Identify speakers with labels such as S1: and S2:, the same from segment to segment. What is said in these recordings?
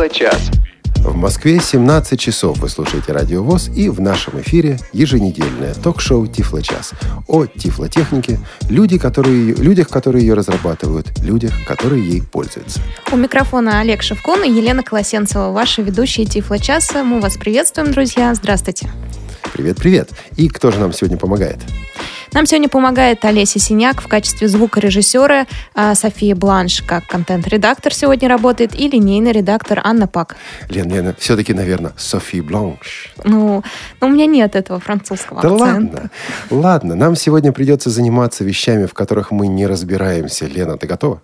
S1: Тифло-час.
S2: В Москве 17 часов вы слушаете Радио ВОЗ и в нашем эфире еженедельное ток-шоу «Тифло-час» о тифлотехнике, люди, которые, людях, которые ее разрабатывают, людях, которые ей пользуются.
S3: У микрофона Олег Шевкун и Елена Колосенцева, ваши ведущие Тифло-часа. Мы вас приветствуем, друзья. Здравствуйте.
S2: Привет-привет. И кто же нам сегодня помогает?
S3: Нам сегодня помогает Олеся Синяк в качестве звукорежиссера, а София Бланш как контент-редактор сегодня работает и линейный редактор Анна Пак.
S2: Лен, Лена, все-таки, наверное, Софи Бланш.
S3: Ну, ну, у меня нет этого французского
S2: Да
S3: акцента.
S2: ладно, ладно, нам сегодня придется заниматься вещами, в которых мы не разбираемся. Лена, ты готова?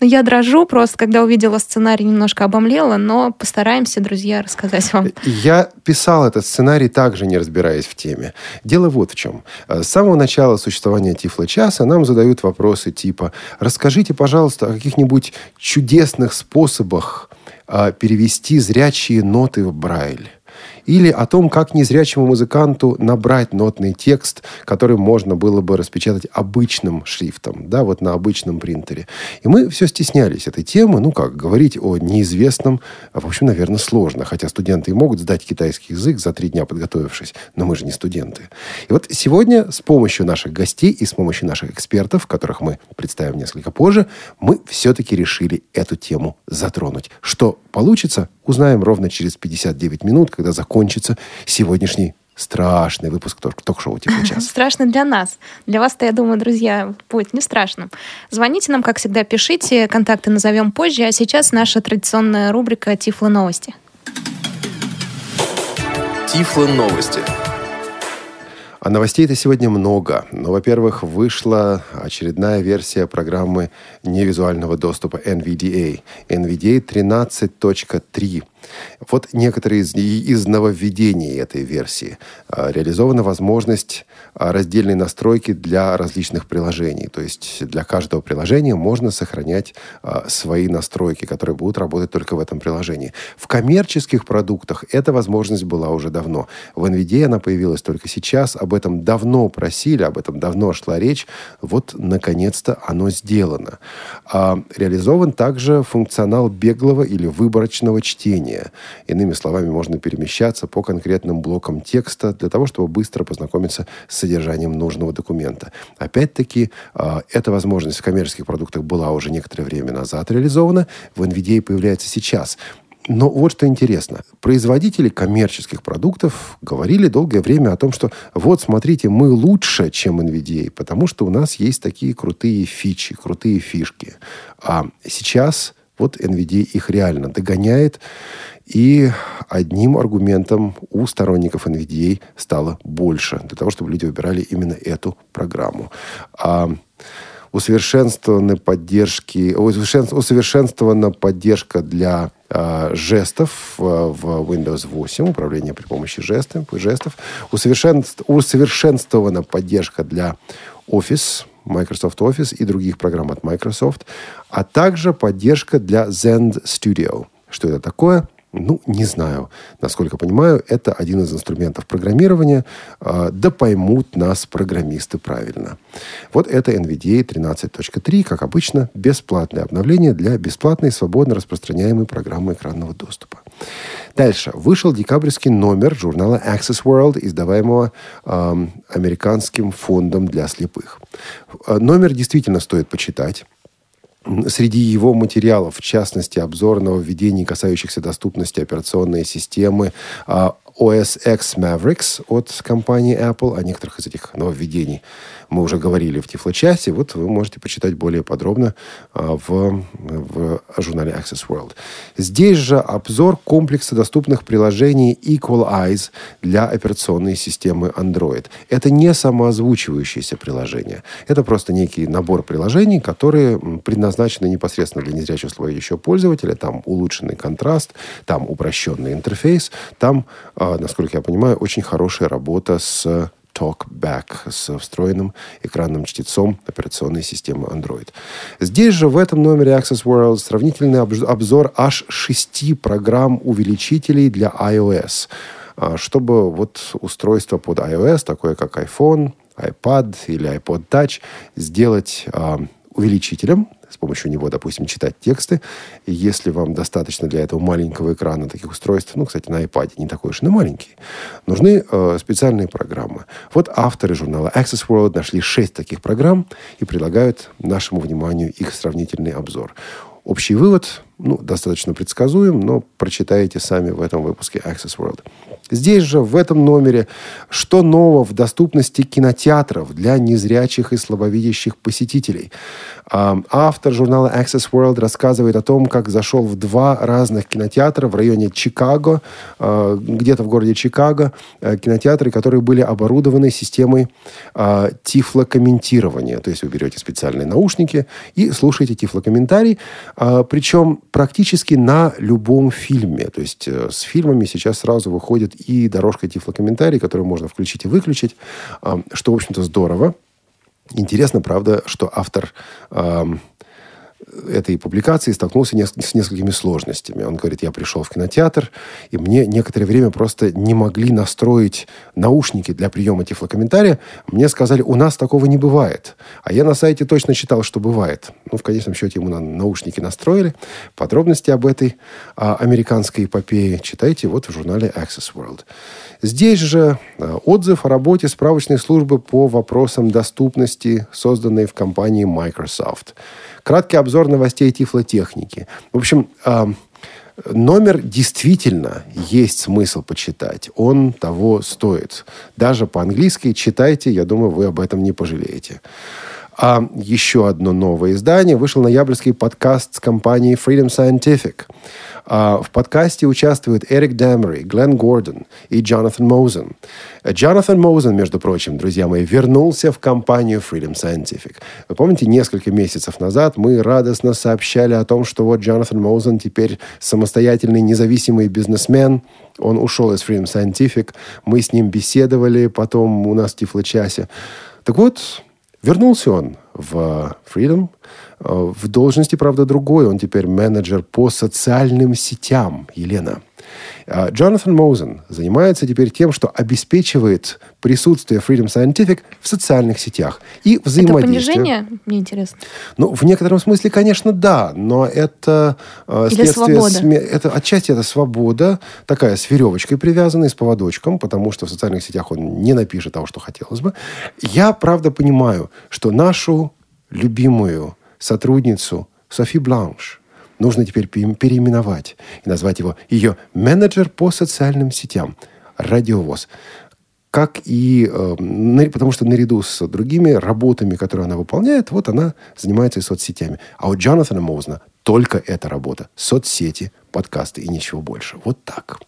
S3: Ну, я дрожу просто, когда увидела сценарий, немножко обомлела, но постараемся, друзья, рассказать вам.
S2: Я писал этот сценарий также, не разбираясь в теме. Дело вот в чем. Э, С самого начала существования Тифло-часа нам задают вопросы типа «Расскажите, пожалуйста, о каких-нибудь чудесных способах а, перевести зрячие ноты в Брайль». Или о том, как незрячему музыканту набрать нотный текст, который можно было бы распечатать обычным шрифтом, да, вот на обычном принтере. И мы все стеснялись этой темы. Ну как, говорить о неизвестном, а, в общем, наверное, сложно. Хотя студенты и могут сдать китайский язык за три дня подготовившись. Но мы же не студенты. И вот сегодня с помощью наших гостей и с помощью наших экспертов, которых мы представим несколько позже, мы все-таки решили эту тему затронуть. Что получится, узнаем ровно через 59 минут, когда закончится сегодняшний страшный выпуск ток- ток-шоу «Тихий час».
S3: Страшно для нас. Для вас-то, я думаю, друзья, будет не страшно. Звоните нам, как всегда, пишите. Контакты назовем позже. А сейчас наша традиционная рубрика «Тифло новости».
S1: Тифло новости.
S2: А новостей-то сегодня много. Но, во-первых, вышла очередная версия программы невизуального доступа NVDA. NVDA 13.3. Вот некоторые из, из нововведений этой версии. А, Реализована возможность а, раздельной настройки для различных приложений. То есть для каждого приложения можно сохранять а, свои настройки, которые будут работать только в этом приложении. В коммерческих продуктах эта возможность была уже давно. В NVIDIA она появилась только сейчас. Об этом давно просили, об этом давно шла речь. Вот, наконец-то, оно сделано. Реализован также функционал беглого или выборочного чтения. Иными словами, можно перемещаться по конкретным блокам текста для того, чтобы быстро познакомиться с содержанием нужного документа. Опять-таки, а, эта возможность в коммерческих продуктах была уже некоторое время назад реализована. В NVIDIA появляется сейчас. Но вот что интересно. Производители коммерческих продуктов говорили долгое время о том, что вот, смотрите, мы лучше, чем NVIDIA, потому что у нас есть такие крутые фичи, крутые фишки. А сейчас вот NVIDIA их реально догоняет. И одним аргументом у сторонников NVIDIA стало больше для того, чтобы люди выбирали именно эту программу. А усовершенствованы поддержки, усовершен- усовершенствована поддержка для а, жестов э, в Windows 8, управление при помощи жестов, жестов. Усовершенств- усовершенствована поддержка для Office, Microsoft Office и других программ от Microsoft, а также поддержка для Zend Studio. Что это такое? Ну, не знаю. Насколько понимаю, это один из инструментов программирования. А, Да поймут нас программисты правильно. Вот это NVDA 13.3, как обычно, бесплатное обновление для бесплатной, свободно распространяемой программы экранного доступа. Дальше. Вышел декабрьский номер журнала Access World, издаваемого ам, американским фондом для слепых. Э, Номер действительно стоит почитать. Среди его материалов, в частности, обзор нововведений, касающихся доступности операционной системы а, OS X Mavericks от компании Apple. О некоторых из этих нововведений мы уже говорили в Тифло-часе. Вот вы можете почитать более подробно а, в, в журнале Access World. Здесь же обзор комплекса доступных приложений Equal Eyes для операционной системы Android. Это не самоозвучивающиеся приложения. Это просто некий набор приложений, которые предназначены непосредственно для незрячего слабовидящего пользователя. Там улучшенный контраст, там упрощенный интерфейс, там, а, насколько я понимаю, очень хорошая работа с TalkBack с встроенным экранным чтецом операционной системы Android. Здесь же в этом номере Access World сравнительный обзор аж шести программ увеличителей для iOS, а, чтобы вот устройство под iOS, такое как iPhone, iPad или iPod Touch, сделать а, увеличителем, с помощью него, допустим, читать тексты. И если вам достаточно для этого маленького экрана таких устройств, ну, кстати, на iPad не такой уж и маленький, нужны э, специальные программы. Вот авторы журнала Access World нашли шесть таких программ и предлагают нашему вниманию их сравнительный обзор. Общий вывод, ну, достаточно предсказуем, но прочитаете сами в этом выпуске Access World. Здесь же, в этом номере, что нового в доступности кинотеатров для незрячих и слабовидящих посетителей. Автор журнала Access World рассказывает о том, как зашел в два разных кинотеатра в районе Чикаго, а, где-то в городе Чикаго, э, кинотеатры, которые были оборудованы системой а, тифлокомментирования. То есть вы берете специальные наушники и слушаете тифлокомментарий, а, причем практически на любом фильме. То есть э, с фильмами сейчас сразу выходит и дорожка тифлокомментарий, которую можно включить и выключить, что, в общем-то, здорово. Интересно, правда, что автор этой публикации столкнулся с несколькими сложностями. Он говорит, я пришел в кинотеатр, и мне некоторое время просто не могли настроить наушники для приема тифлокомментария. Мне сказали, у нас такого не бывает. А я на сайте точно читал, что бывает. Ну, в конечном счете, ему на наушники настроили. Подробности об этой а, американской эпопее читайте вот в журнале Access World. Здесь же э, отзыв о работе справочной службы по вопросам доступности, созданной в компании Microsoft. Краткий обзор новостей тифлотехники. В общем, э, номер действительно есть смысл почитать. Он того стоит. Даже по-английски читайте, я думаю, вы об этом не пожалеете. А еще одно новое издание. Вышел ноябрьский подкаст с компанией Freedom Scientific. А, в подкасте участвуют Эрик Дэмери, Глен Гордон и Джонатан Моузен. Джонатан Моузен, между прочим, друзья мои, вернулся в компанию Freedom Scientific. Вы помните, несколько месяцев назад мы радостно сообщали о том, что вот Джонатан Моузен теперь самостоятельный независимый бизнесмен, он ушел из Freedom Scientific, мы с ним беседовали, потом у нас в Тифло-часе. Так вот, вернулся он в Freedom, Э, в должности, правда, другой. Он теперь менеджер по социальным сетям, Елена. Э, Джонатан Моузен занимается теперь тем, что обеспечивает присутствие Freedom Scientific в социальных сетях и взаимодействие.
S3: Это понижение? Мне интересно.
S2: Ну, в некотором смысле, конечно, да, но это
S3: э, Или. Свобода.
S2: Это, отчасти это свобода, такая с веревочкой привязанной, с поводочком, потому что в социальных сетях он не напишет того, что хотелось бы. Я, правда, понимаю, что нашу любимую сотрудницу Софи Бланш нужно теперь переименовать и назвать его ее менеджер по социальным сетям. Радиовоз. Как и... Э, потому что наряду с другими работами, которые она выполняет, вот она занимается и соцсетями. А у Джонатана Моузна только эта работа. Соцсети, подкасты и ничего больше. Вот так.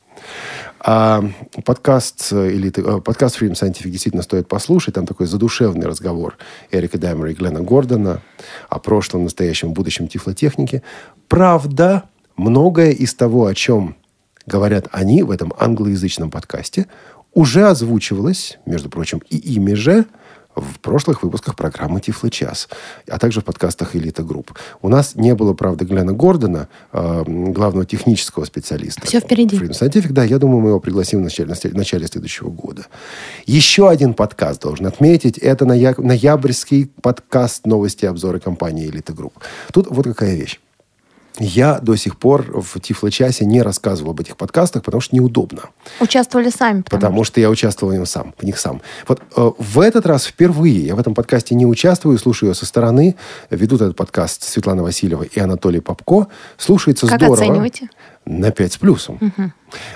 S2: А подкаст, э, или, э, подкаст Freedom Scientific действительно стоит послушать. Там такой задушевный разговор Эрика Даймера и Глена Гордона о прошлом, настоящем, будущем тифлотехники. Правда, многое из того, о чем говорят они в этом англоязычном подкасте, уже озвучивалось, между прочим, и ими же – в прошлых выпусках программы «Тифлочас», а также в подкастах «Элита Групп». У нас не было, правда, Глена Гордона, э, главного технического специалиста.
S3: Все впереди.
S2: Freedom Scientific, да, я думаю, мы его пригласим в начале, в начале следующего года. Еще один подкаст должен отметить. Это ноябрьский подкаст «Новости и обзоры компании «Элита Групп». Тут вот какая вещь. Я до сих пор в Тифло-часе не рассказывал об этих подкастах, потому что неудобно.
S3: Участвовали сами.
S2: Потому, потому что я участвовал в, них сам, в них сам. Вот э, в этот раз впервые я в этом подкасте не участвую, слушаю ее со стороны. Ведут этот подкаст Светлана Васильева и Анатолий Попко. Слушается
S3: как
S2: здорово.
S3: Как оцениваете?
S2: На 5 с плюсом. Угу.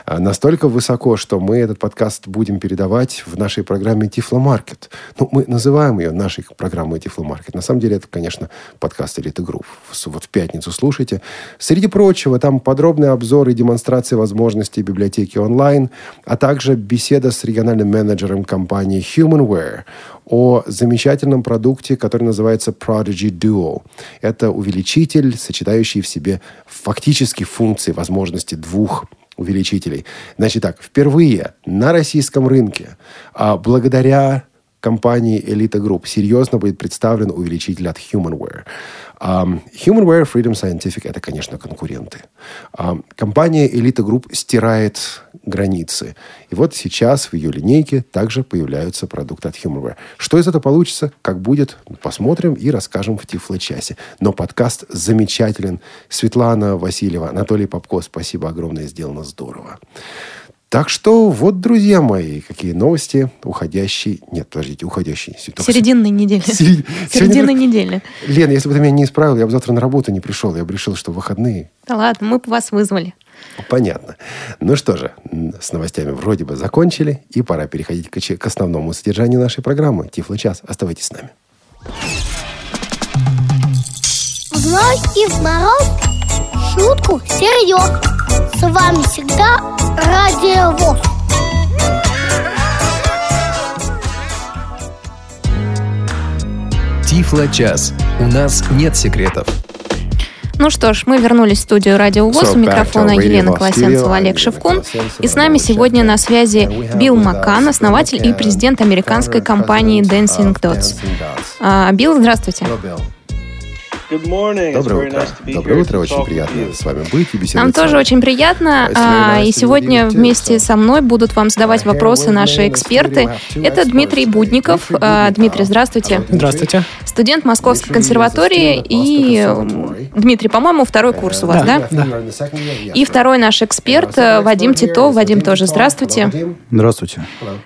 S2: Настолько высоко, что мы этот подкаст будем передавать в нашей программе Тифломаркет. Ну, мы называем ее нашей программой Тифломаркет. На самом деле это, конечно, подкаст Элиты Групп. Вот в пятницу слушайте. Среди прочего, там подробный обзор и демонстрация возможностей библиотеки онлайн, а также беседа с региональным менеджером компании Humanware о замечательном продукте, который называется Prodigy Duo. Это увеличитель, сочетающий в себе фактически функции, возможности двух увеличителей. Значит так, впервые на российском рынке, а благодаря компании Elite Group серьезно будет представлен увеличитель от Humanware. Um, Humanware, Freedom Scientific – это, конечно, конкуренты. Um, компания Elite Group стирает границы. И вот сейчас в ее линейке также появляются продукты от Humanware. Что из этого получится, как будет, посмотрим и расскажем в Тифло-часе. Но подкаст замечателен. Светлана Васильева, Анатолий Попко, спасибо огромное, сделано здорово. Так что вот, друзья мои, какие новости уходящей... Нет, подождите, уходящей.
S3: Серединной недели.
S2: Серед...
S3: Середины недели.
S2: Лен, если бы ты меня не исправил, я бы завтра на работу не пришел. Я бы решил, что выходные.
S3: Да ладно, мы бы вас вызвали.
S2: Понятно. Ну что же, с новостями вроде бы закончили, и пора переходить к, к основному содержанию нашей программы. Тифло час. Оставайтесь с нами.
S4: Зной и мороз, шутку серьез. С вами всегда Радио ВОЗ.
S1: Тифло час. У нас нет секретов.
S3: Ну что ж, мы вернулись в студию Радио ВОЗ. У микрофона Елена Колосенцева, Олег Шевкун. И с нами сегодня на связи Билл Маккан, основатель и президент американской компании Dancing Dots. А, Билл, здравствуйте.
S2: Доброе утро. Доброе утро. Очень приятно с вами быть и беседовать.
S3: Нам тоже очень приятно. А, и сегодня вместе со мной будут вам задавать вопросы наши эксперты. Это Дмитрий Будников. А, Дмитрий, здравствуйте.
S5: Здравствуйте.
S3: Студент Московской консерватории. И, Дмитрий, по-моему, второй курс у вас, да?
S5: Да.
S3: И второй наш эксперт Вадим Титов. Вадим тоже здравствуйте.
S5: Здравствуйте.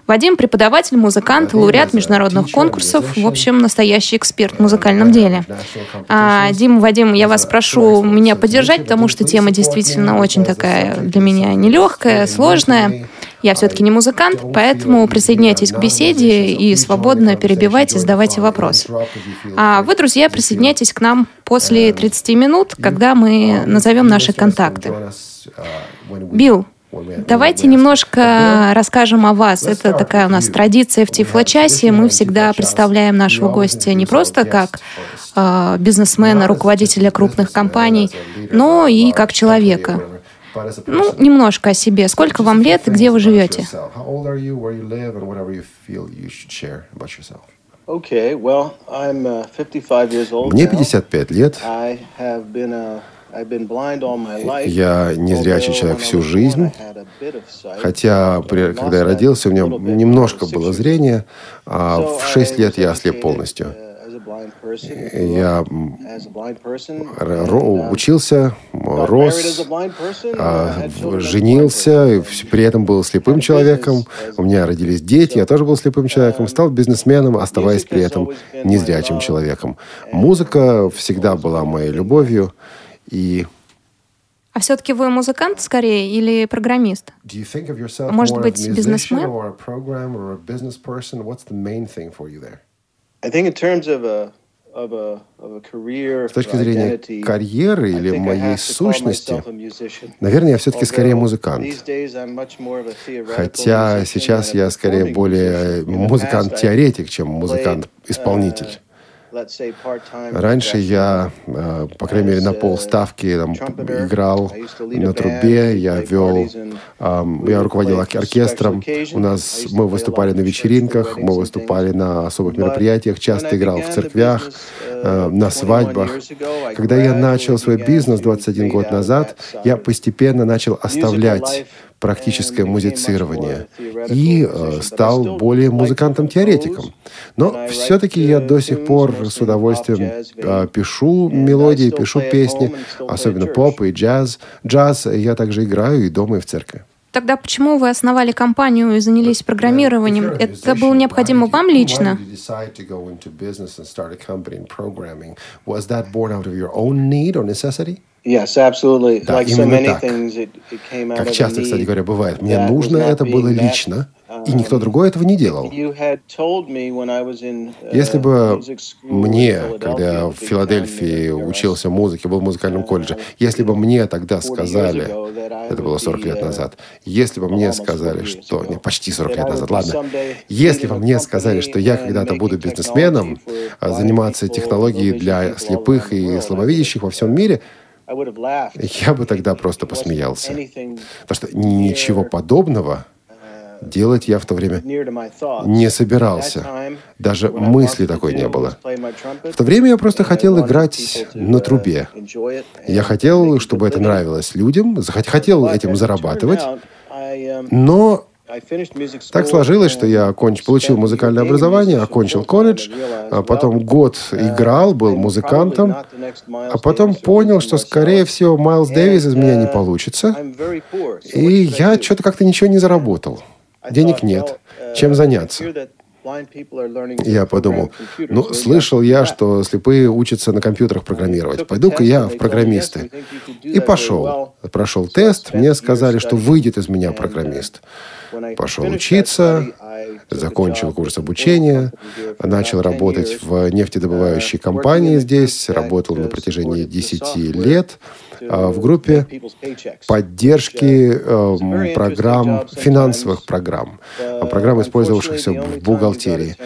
S3: Вадим – преподаватель, музыкант, лауреат международных конкурсов, в общем, настоящий эксперт в музыкальном деле. А, Дим, Вадим, я вас прошу меня поддержать, потому что тема действительно очень такая для меня нелегкая, сложная. Я все-таки не музыкант, поэтому присоединяйтесь к беседе и свободно перебивайте, задавайте вопросы. А вы, друзья, присоединяйтесь к нам после 30 минут, когда мы назовем наши контакты. Билл, Давайте немножко расскажем о вас. Это такая у нас традиция в Тифло-часе. Мы всегда представляем нашего гостя не просто как э, бизнесмена, руководителя крупных компаний, но и как человека. Ну, немножко о себе. Сколько вам лет и где вы живете?
S6: Uh, 55 years old
S2: Мне
S6: now.
S2: 55 лет. Я незрячий человек всю жизнь. Хотя, при- когда я родился, у меня немножко было зрение, а в 6
S6: I
S2: лет я ослеп полностью.
S6: uh,
S2: Я
S6: uh,
S2: учился, рос, а,
S6: blind
S2: женился, при этом был слепым человеком. У меня родились дети, я тоже был слепым человеком. Стал бизнесменом, оставаясь при этом незрячим человеком. Музыка всегда была моей любовью. И
S3: А все-таки вы музыкант скорее или программист? Может быть, бизнесмен?
S2: С точки зрения карьеры или моей сущности, наверное, я все-таки скорее музыкант. Хотя сейчас я скорее более музыкант-теоретик, чем музыкант-исполнитель. Раньше я, э, по крайней мере, на полставки там,
S6: trumpeter.
S2: играл на трубе, я вел, я руководил оркестром. У нас мы выступали на вечеринках, мы выступали на особых мероприятиях, часто играл в церквях, э,
S6: uh,
S2: на
S6: 21
S2: свадьбах. Когда я начал свой бизнес
S6: to
S2: 21 год назад, я постепенно начал оставлять практическое музицирование и э, стал более музыкантом-теоретиком. Но все-таки я до сих пор с удовольствием э, пишу мелодии, пишу песни, особенно поп и джаз. Джаз я также играю и дома, и в церкви.
S3: Тогда почему вы основали компанию и занялись программированием? Это было необходимо вам лично?
S6: Yes, absolutely.
S2: Да,
S6: like so
S2: именно
S6: many
S2: так.
S6: things,
S2: Как часто, кстати говоря, бывает. Мне нужно это было лично, и никто другой этого не делал.
S6: Uh,
S2: Если бы мне, когда я в Филадельфии
S6: uh,
S2: учился музыке, был в музыкальном колледже, если бы мне тогда сказали, это было 40 лет назад, если бы мне сказали, что... Не, почти 40 лет назад, ладно. Если бы мне сказали, что я когда-то буду бизнесменом, а, заниматься технологией для слепых и слабовидящих во всем мире, я бы тогда просто посмеялся. Потому что ничего подобного делать я в то время не собирался. Даже мысли такой не было. В то время я просто хотел играть на трубе. Я хотел, чтобы это нравилось людям, хотел этим зарабатывать, но так сложилось, что я оконч... получил музыкальное образование, окончил колледж, а потом год играл, был музыкантом, а потом понял, что, скорее всего, Майлз Дэвис из меня не получится, и я что-то как-то ничего не заработал. Денег нет. Чем заняться? Я подумал, ну, слышал я, что слепые учатся на компьютерах программировать. Пойду-ка я в программисты. И пошел. Прошел тест, мне сказали, что выйдет из меня программист. Пошел учиться, закончил курс обучения, начал работать в нефтедобывающей компании здесь, работал на протяжении 10 лет в группе поддержки э, программ, финансовых программ, программ, использовавшихся в бухгалтерии.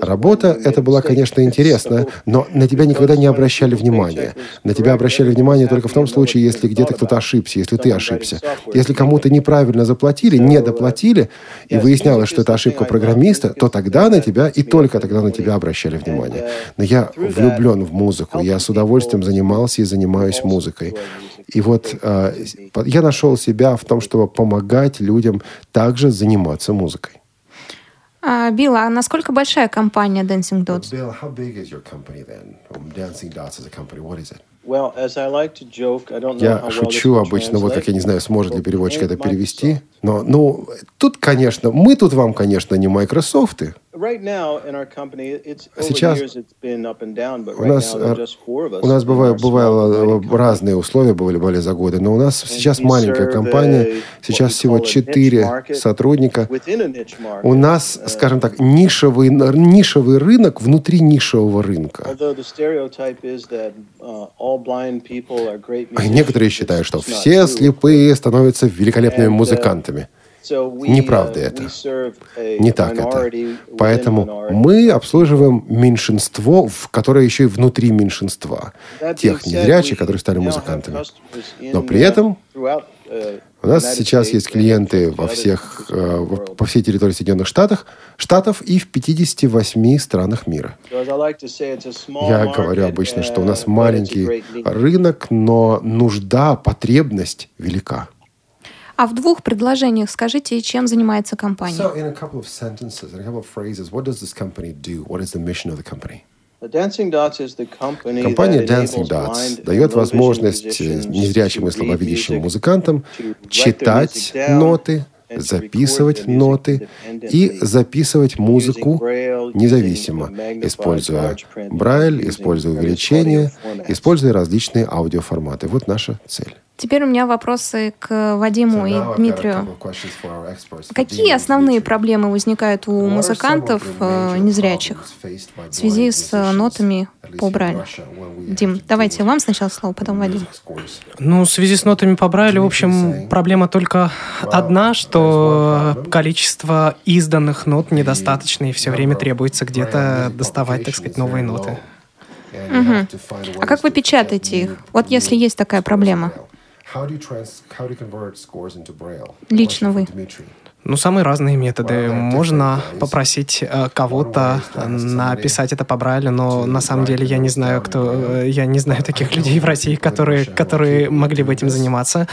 S2: Работа это была, конечно, интересна, но на тебя никогда не обращали внимания. На тебя обращали внимание только в том случае, если где-то кто-то ошибся, если ты ошибся. Если кому-то неправильно заплатили, не доплатили, и выяснялось, что это ошибка программиста, то тогда на тебя, и только тогда на тебя обращали внимание. Но я влюблен в музыку, я с удовольствием занимался и занимаюсь музыкой. И вот э, я нашел себя в том, чтобы помогать людям также заниматься музыкой.
S3: А, Билл, а насколько большая компания Dancing Dots?
S2: Bill, how big is your company then? Dancing Dots as a company, what is it?
S6: Я
S2: шучу обычно, вот как я не знаю, сможет ли переводчик это перевести. Но, ну, тут, конечно, мы тут вам, конечно, не Microsoft. Сейчас у нас, у нас бывают, бывало разные условия были, были за годы, но у нас сейчас маленькая компания, сейчас всего четыре сотрудника. У нас, uh, скажем так, нишевый, нишевый рынок внутри нишевого рынка. Некоторые считают, что все слепые становятся великолепными uh, музыкантами. Неправда uh, это. Не так это. Поэтому мы обслуживаем меньшинство, которое еще и внутри меньшинства. Тех незрячих, которые стали музыкантами. Но при этом у нас сейчас есть клиенты во всех, э, по всей территории Соединенных Штатов, Штатов и в 58 странах мира. Я говорю обычно, что у нас маленький рынок, но нужда, потребность велика.
S3: А в двух предложениях скажите, чем занимается компания? So, in a couple of
S2: sentences, in a couple of phrases, what does this company do? What is the mission of the company?
S6: Компания
S2: Dancing Dots дает возможность незрячим и слабовидящим музыкантам читать ноты, записывать ноты и записывать музыку независимо, используя Брайль, используя увеличение, используя различные аудиоформаты. Вот наша цель.
S3: Теперь у меня вопросы к Вадиму и Дмитрию. Какие основные проблемы возникают у музыкантов э, незрячих в связи с э, нотами по Брайлю? Дим, давайте вам сначала слово, потом Вадим.
S5: Ну, в связи с нотами по Брайлю, в общем, проблема только одна, что количество изданных нот недостаточно, и все время требуется где-то доставать, так сказать, новые ноты.
S3: Угу. А как вы печатаете их? Вот если есть такая проблема. Лично вы.
S5: Ну, самые разные методы. Можно попросить э, кого-то написать это по Брайлю, но на самом деле я не знаю, кто... Э, я не знаю таких людей в России, которые, которые могли бы этим заниматься.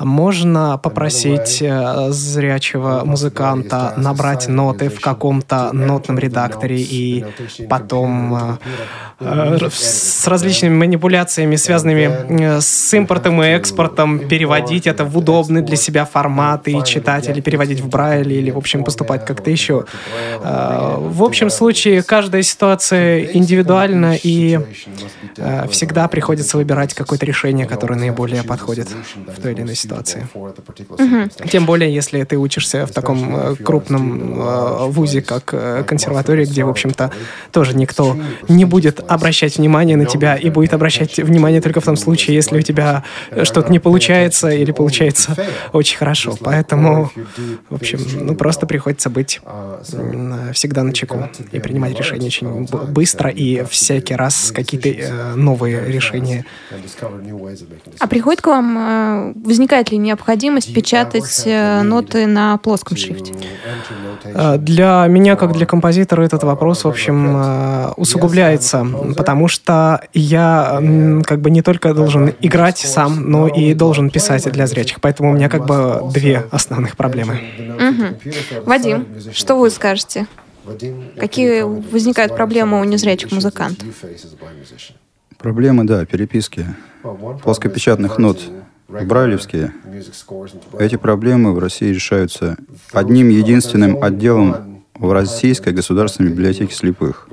S5: Можно попросить э, зрячего музыканта набрать ноты в каком-то нотном редакторе и потом с различными манипуляциями, связанными с импортом и экспортом, переводить это в удобный для себя формат и читать или переводить в Брайле или, в общем, поступать как-то еще. А, в общем случае, каждая ситуация индивидуальна, и а, всегда приходится выбирать какое-то решение, которое наиболее подходит в той или иной ситуации. Угу. Тем более, если ты учишься в таком э, крупном э, вузе, как э, консерватория, где, в общем-то, тоже никто не будет обращать внимание на тебя и будет обращать внимание только в том случае, если у тебя что-то не получается или получается очень хорошо. Поэтому В общем, ну просто приходится быть всегда на чеку и принимать решения очень быстро и всякий раз какие-то э, новые решения.
S3: А приходит к вам, э, возникает ли необходимость печатать э, ноты на плоском шрифте?
S5: Для меня, как для композитора, этот вопрос, в общем, усугубляется, потому что я как бы не только должен играть сам, но и должен писать для зрячих. Поэтому у меня как бы две основных проблемы.
S3: Угу. Вадим, что вы скажете? Какие возникают проблемы у незрячих музыкантов?
S7: Проблемы, да, переписки. Плоскопечатных нот брайлевские. Эти проблемы в России решаются одним единственным отделом в Российской государственной библиотеке слепых.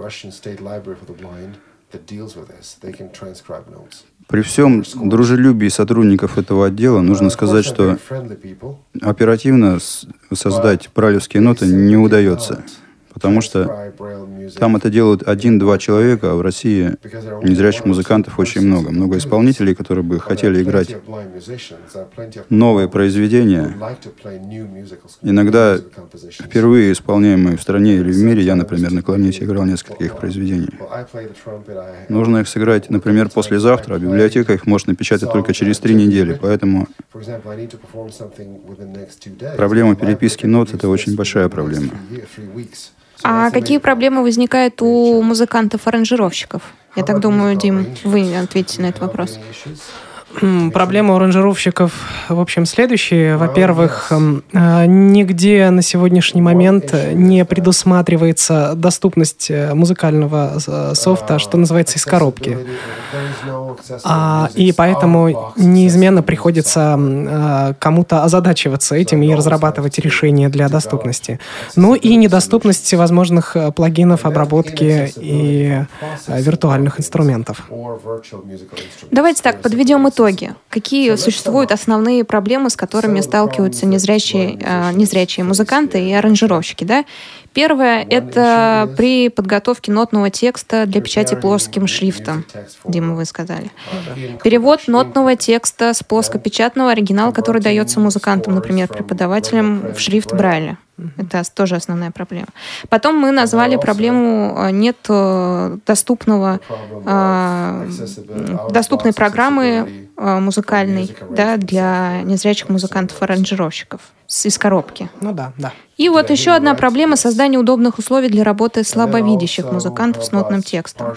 S7: При всем дружелюбии сотрудников этого отдела нужно сказать, что оперативно создать брайлевские ноты не удается потому что там это делают один-два человека, а в России незрячих музыкантов очень много. Много исполнителей, которые бы хотели играть новые произведения. Иногда впервые исполняемые в стране или в мире, я, например, на клавнете играл несколько их произведений. Нужно их сыграть, например, послезавтра, а библиотека их может напечатать только через три недели, поэтому проблема переписки нот — это очень большая проблема.
S3: А какие проблемы возникают у музыкантов-аранжировщиков? Я так думаю, Дим, вы ответите на этот вопрос.
S5: Проблема аранжировщиков, в общем, следующие. Во-первых, а, нигде на сегодняшний момент не предусматривается доступность э, музыкального э, софта, что называется, из коробки. А, и поэтому неизменно приходится а, кому-то озадачиваться этим и разрабатывать решения для доступности. Ну и недоступность всевозможных э, плагинов, обработки и виртуальных инструментов.
S3: Давайте так, подведем итог итоге, какие существуют основные проблемы, с которыми сталкиваются незрячие, э, незрячие музыканты и аранжировщики, да? Первое — это при подготовке нотного текста для печати плоским шрифтом, Дима, вы сказали. Перевод нотного текста с плоскопечатного оригинала, который дается музыкантам, например, преподавателям в шрифт Брайля. Это тоже основная проблема. Потом мы назвали проблему э, нет э, доступного, э, доступной программы музыкальной да, для незрячих музыкантов-аранжировщиков из коробки.
S5: Ну да, да.
S3: И вот еще одна проблема — создание удобных условий для работы слабовидящих музыкантов с нотным текстом.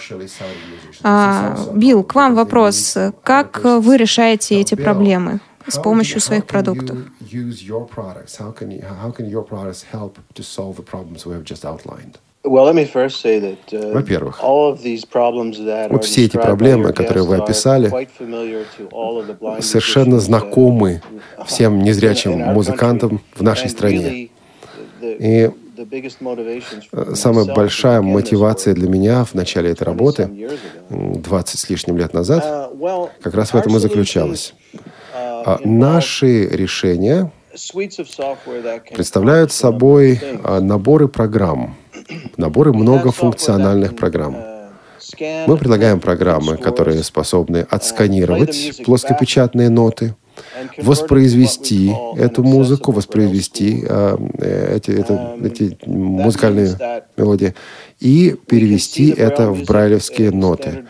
S3: А, Билл, к вам вопрос. Как вы решаете эти проблемы? С помощью своих продуктов.
S2: Во-первых, вот все эти проблемы, которые вы описали, совершенно знакомы всем незрячим музыкантам в нашей стране. И э, самая большая мотивация для меня в начале этой работы, 20 с лишним лет назад, uh, как раз в этом и заключалась. А наши решения представляют собой а, наборы программ, наборы многофункциональных программ. Мы предлагаем программы, которые способны отсканировать плоскопечатные ноты, воспроизвести эту музыку, воспроизвести э, эти, это, эти музыкальные мелодии и перевести это в брайлевские ноты.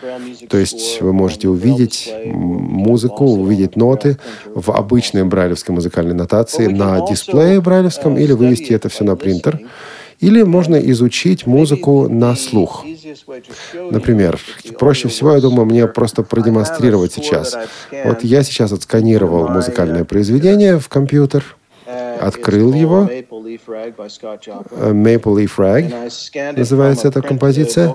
S2: То есть вы можете увидеть музыку, увидеть ноты в обычной брайлевской музыкальной нотации на дисплее брайлевском или вывести это все на принтер. Или можно изучить музыку на слух. Например, проще всего, я думаю, мне просто продемонстрировать сейчас. Вот я сейчас отсканировал музыкальное произведение в компьютер, открыл его. Maple Leaf Rag называется эта композиция.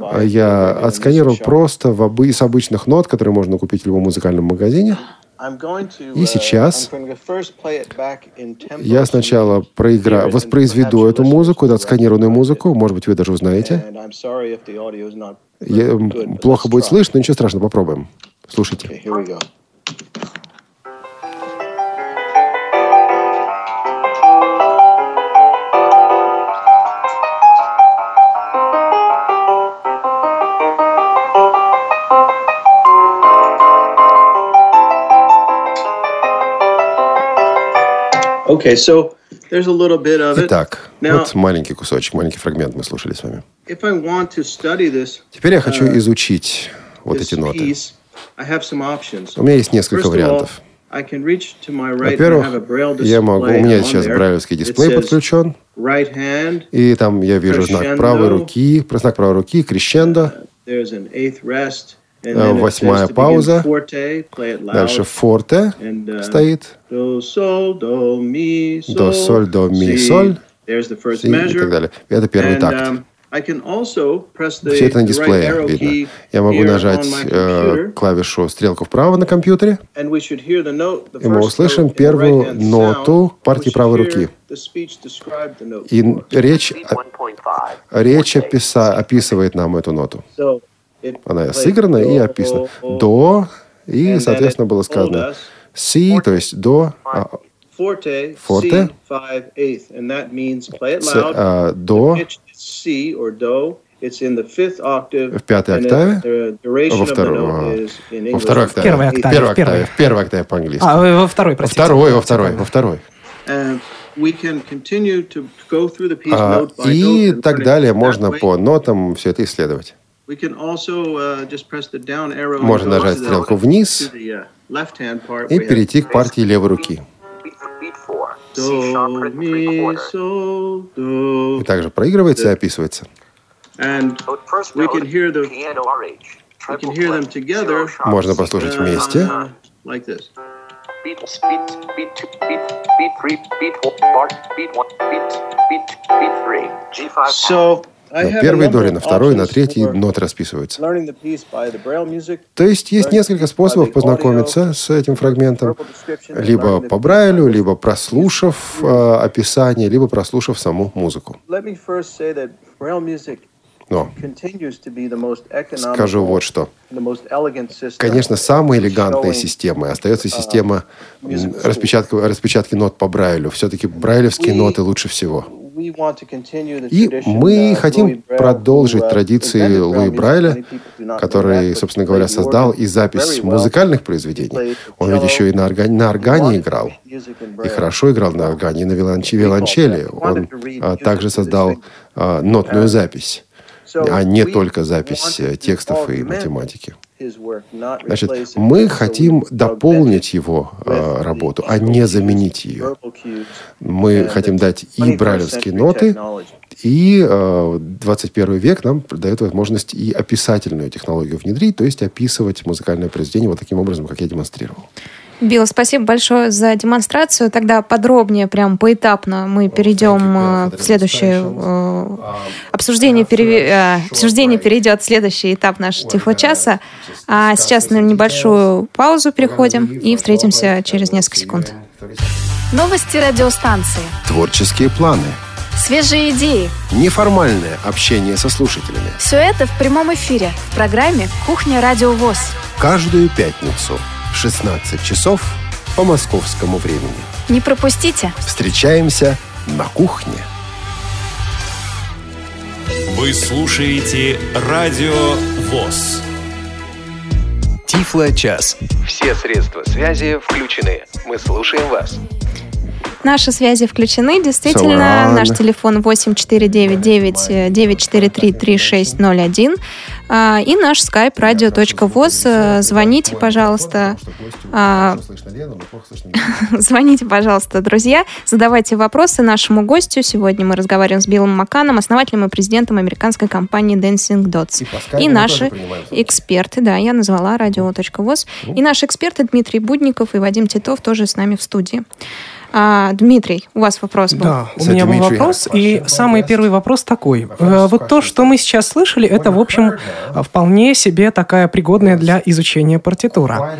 S2: А я отсканировал просто в обы- с обычных нот, которые можно купить в любом музыкальном магазине. И сейчас я сначала проигра... воспроизведу эту музыку, эту отсканированную музыку. Может быть, вы даже узнаете. Я... Плохо будет слышно, но ничего страшного, попробуем. Слушайте.
S6: Okay,
S2: Итак, вот маленький кусочек, маленький фрагмент мы слушали с вами.
S6: if I want to study this,
S2: Теперь я хочу
S6: uh,
S2: изучить вот эти ноты.
S6: piece, I have some options.
S2: У меня есть несколько вариантов. Во-первых, я могу, у меня сейчас брайлевский дисплей подключен,
S6: Right hand,
S2: и там я вижу знак правой руки, знак правой руки, крещендо, Э, восьмая пауза. дальше форте
S6: uh,
S2: стоит, До, соль, до, ми, соль. Си и так далее. Это первый такт.
S6: um,
S2: Все это на дисплее видно. Я могу нажать э, клавишу стрелку вправо на компьютере, и мы услышим первую ноту партии правой руки. И речь, речь описа, описывает нам эту ноту. Она сыграна и описана. До, и, соответственно, было сказано си, то есть до, а,
S6: Forte,
S2: Forte.
S6: C, five eighth, and that means play it
S2: ц-
S6: loud.
S2: а, до
S6: Pitch is C or do. It's in the fifth octave.
S2: в пятой октаве,
S6: the duration
S2: во
S6: of the
S2: второй,
S6: note is in
S2: во второй октаве,
S5: Первой
S2: в
S5: октаве,
S2: первой октаве, в первой октаве по-английски.
S5: А, во второй,
S2: Во
S5: простите.
S2: второй, во второй, во второй.
S6: And we can continue to go through the piece
S2: А,
S6: note by
S2: И
S6: note
S2: так далее. Можно по нотам все это исследовать.
S6: We can also uh, just press the down arrow and
S2: Можно
S6: go
S2: нажать
S6: to the-
S2: стрелку вниз
S6: uh,
S2: и перейти к партии левой руки. И также проигрывается и описывается.
S6: And we can hear the we can hear them together
S2: Можно послушать вместе.
S6: uh, like this.
S8: Beat, beat, beat, two, beat, beat three, beat one, bar, beat one, beat, beat, beat three. G5.
S6: So
S2: На первой
S6: of
S2: на второй, на третьей ноты расписываются. То есть есть несколько способов познакомиться с этим фрагментом. Либо по Брайлю, либо прослушав э, описание, либо прослушав саму музыку. Но скажу вот что. Конечно, самой элегантной системой остается система м, распечатки, распечатки нот по Брайлю. Все-таки брайлевские ноты лучше всего. И мы
S6: uh,
S2: хотим
S6: Braille,
S2: продолжить
S6: uh,
S2: традиции Луи. Брайля, который, собственно говоря, создал и запись музыкальных произведений. Он ведь еще и на органе, на органе играл. И хорошо играл на органе, и на виолонче- виолончели. Он а, также создал а, нотную запись, а не только запись текстов и математики. Значит, мы хотим дополнить его э, работу, а не заменить ее. Мы хотим дать и
S6: 21st
S2: брайлевские ноты, и э, 21 век нам дает возможность и описательную технологию внедрить, то есть описывать музыкальное произведение вот таким образом, как я демонстрировал.
S3: Билл, спасибо большое за демонстрацию. Тогда подробнее, прям поэтапно мы перейдем э, в следующее э, обсуждение. пере- э, Обсуждение перейдет в следующий этап нашего тифлочаса. А сейчас на небольшую паузу переходим и встретимся через несколько секунд.
S9: Новости радиостанции.
S2: Творческие планы,
S9: Свежие идеи.
S2: неформальное общение со слушателями.
S9: Все это в прямом эфире в программе «Кухня Радио ВОЗ».
S2: Каждую пятницу в 16 часов по московскому времени.
S9: Не пропустите.
S2: Встречаемся на кухне.
S10: Вы слушаете Радио ВОЗ.
S1: Тифло час. Все средства связи включены. Мы слушаем вас.
S3: Наши связи включены. Действительно,
S2: on.
S3: наш телефон 8499-943-3601. А, И наш skype radio.voz. Э, Звоните, пожалуйста. А, Звоните, пожалуйста, друзья. Задавайте вопросы нашему гостю. Сегодня мы разговариваем с Биллом Маканом, основателем и президентом американской компании Dancing Dots. И наши эксперты, да, я назвала радио.воз. И наши эксперты Дмитрий Будников и Вадим Титов тоже с нами в студии. А, Дмитрий, у вас вопрос был.
S5: Да, у меня был вопрос, и самый первый вопрос такой. Э, Вот то, что мы сейчас слышали, это, в общем, вполне себе такая пригодная для изучения партитура.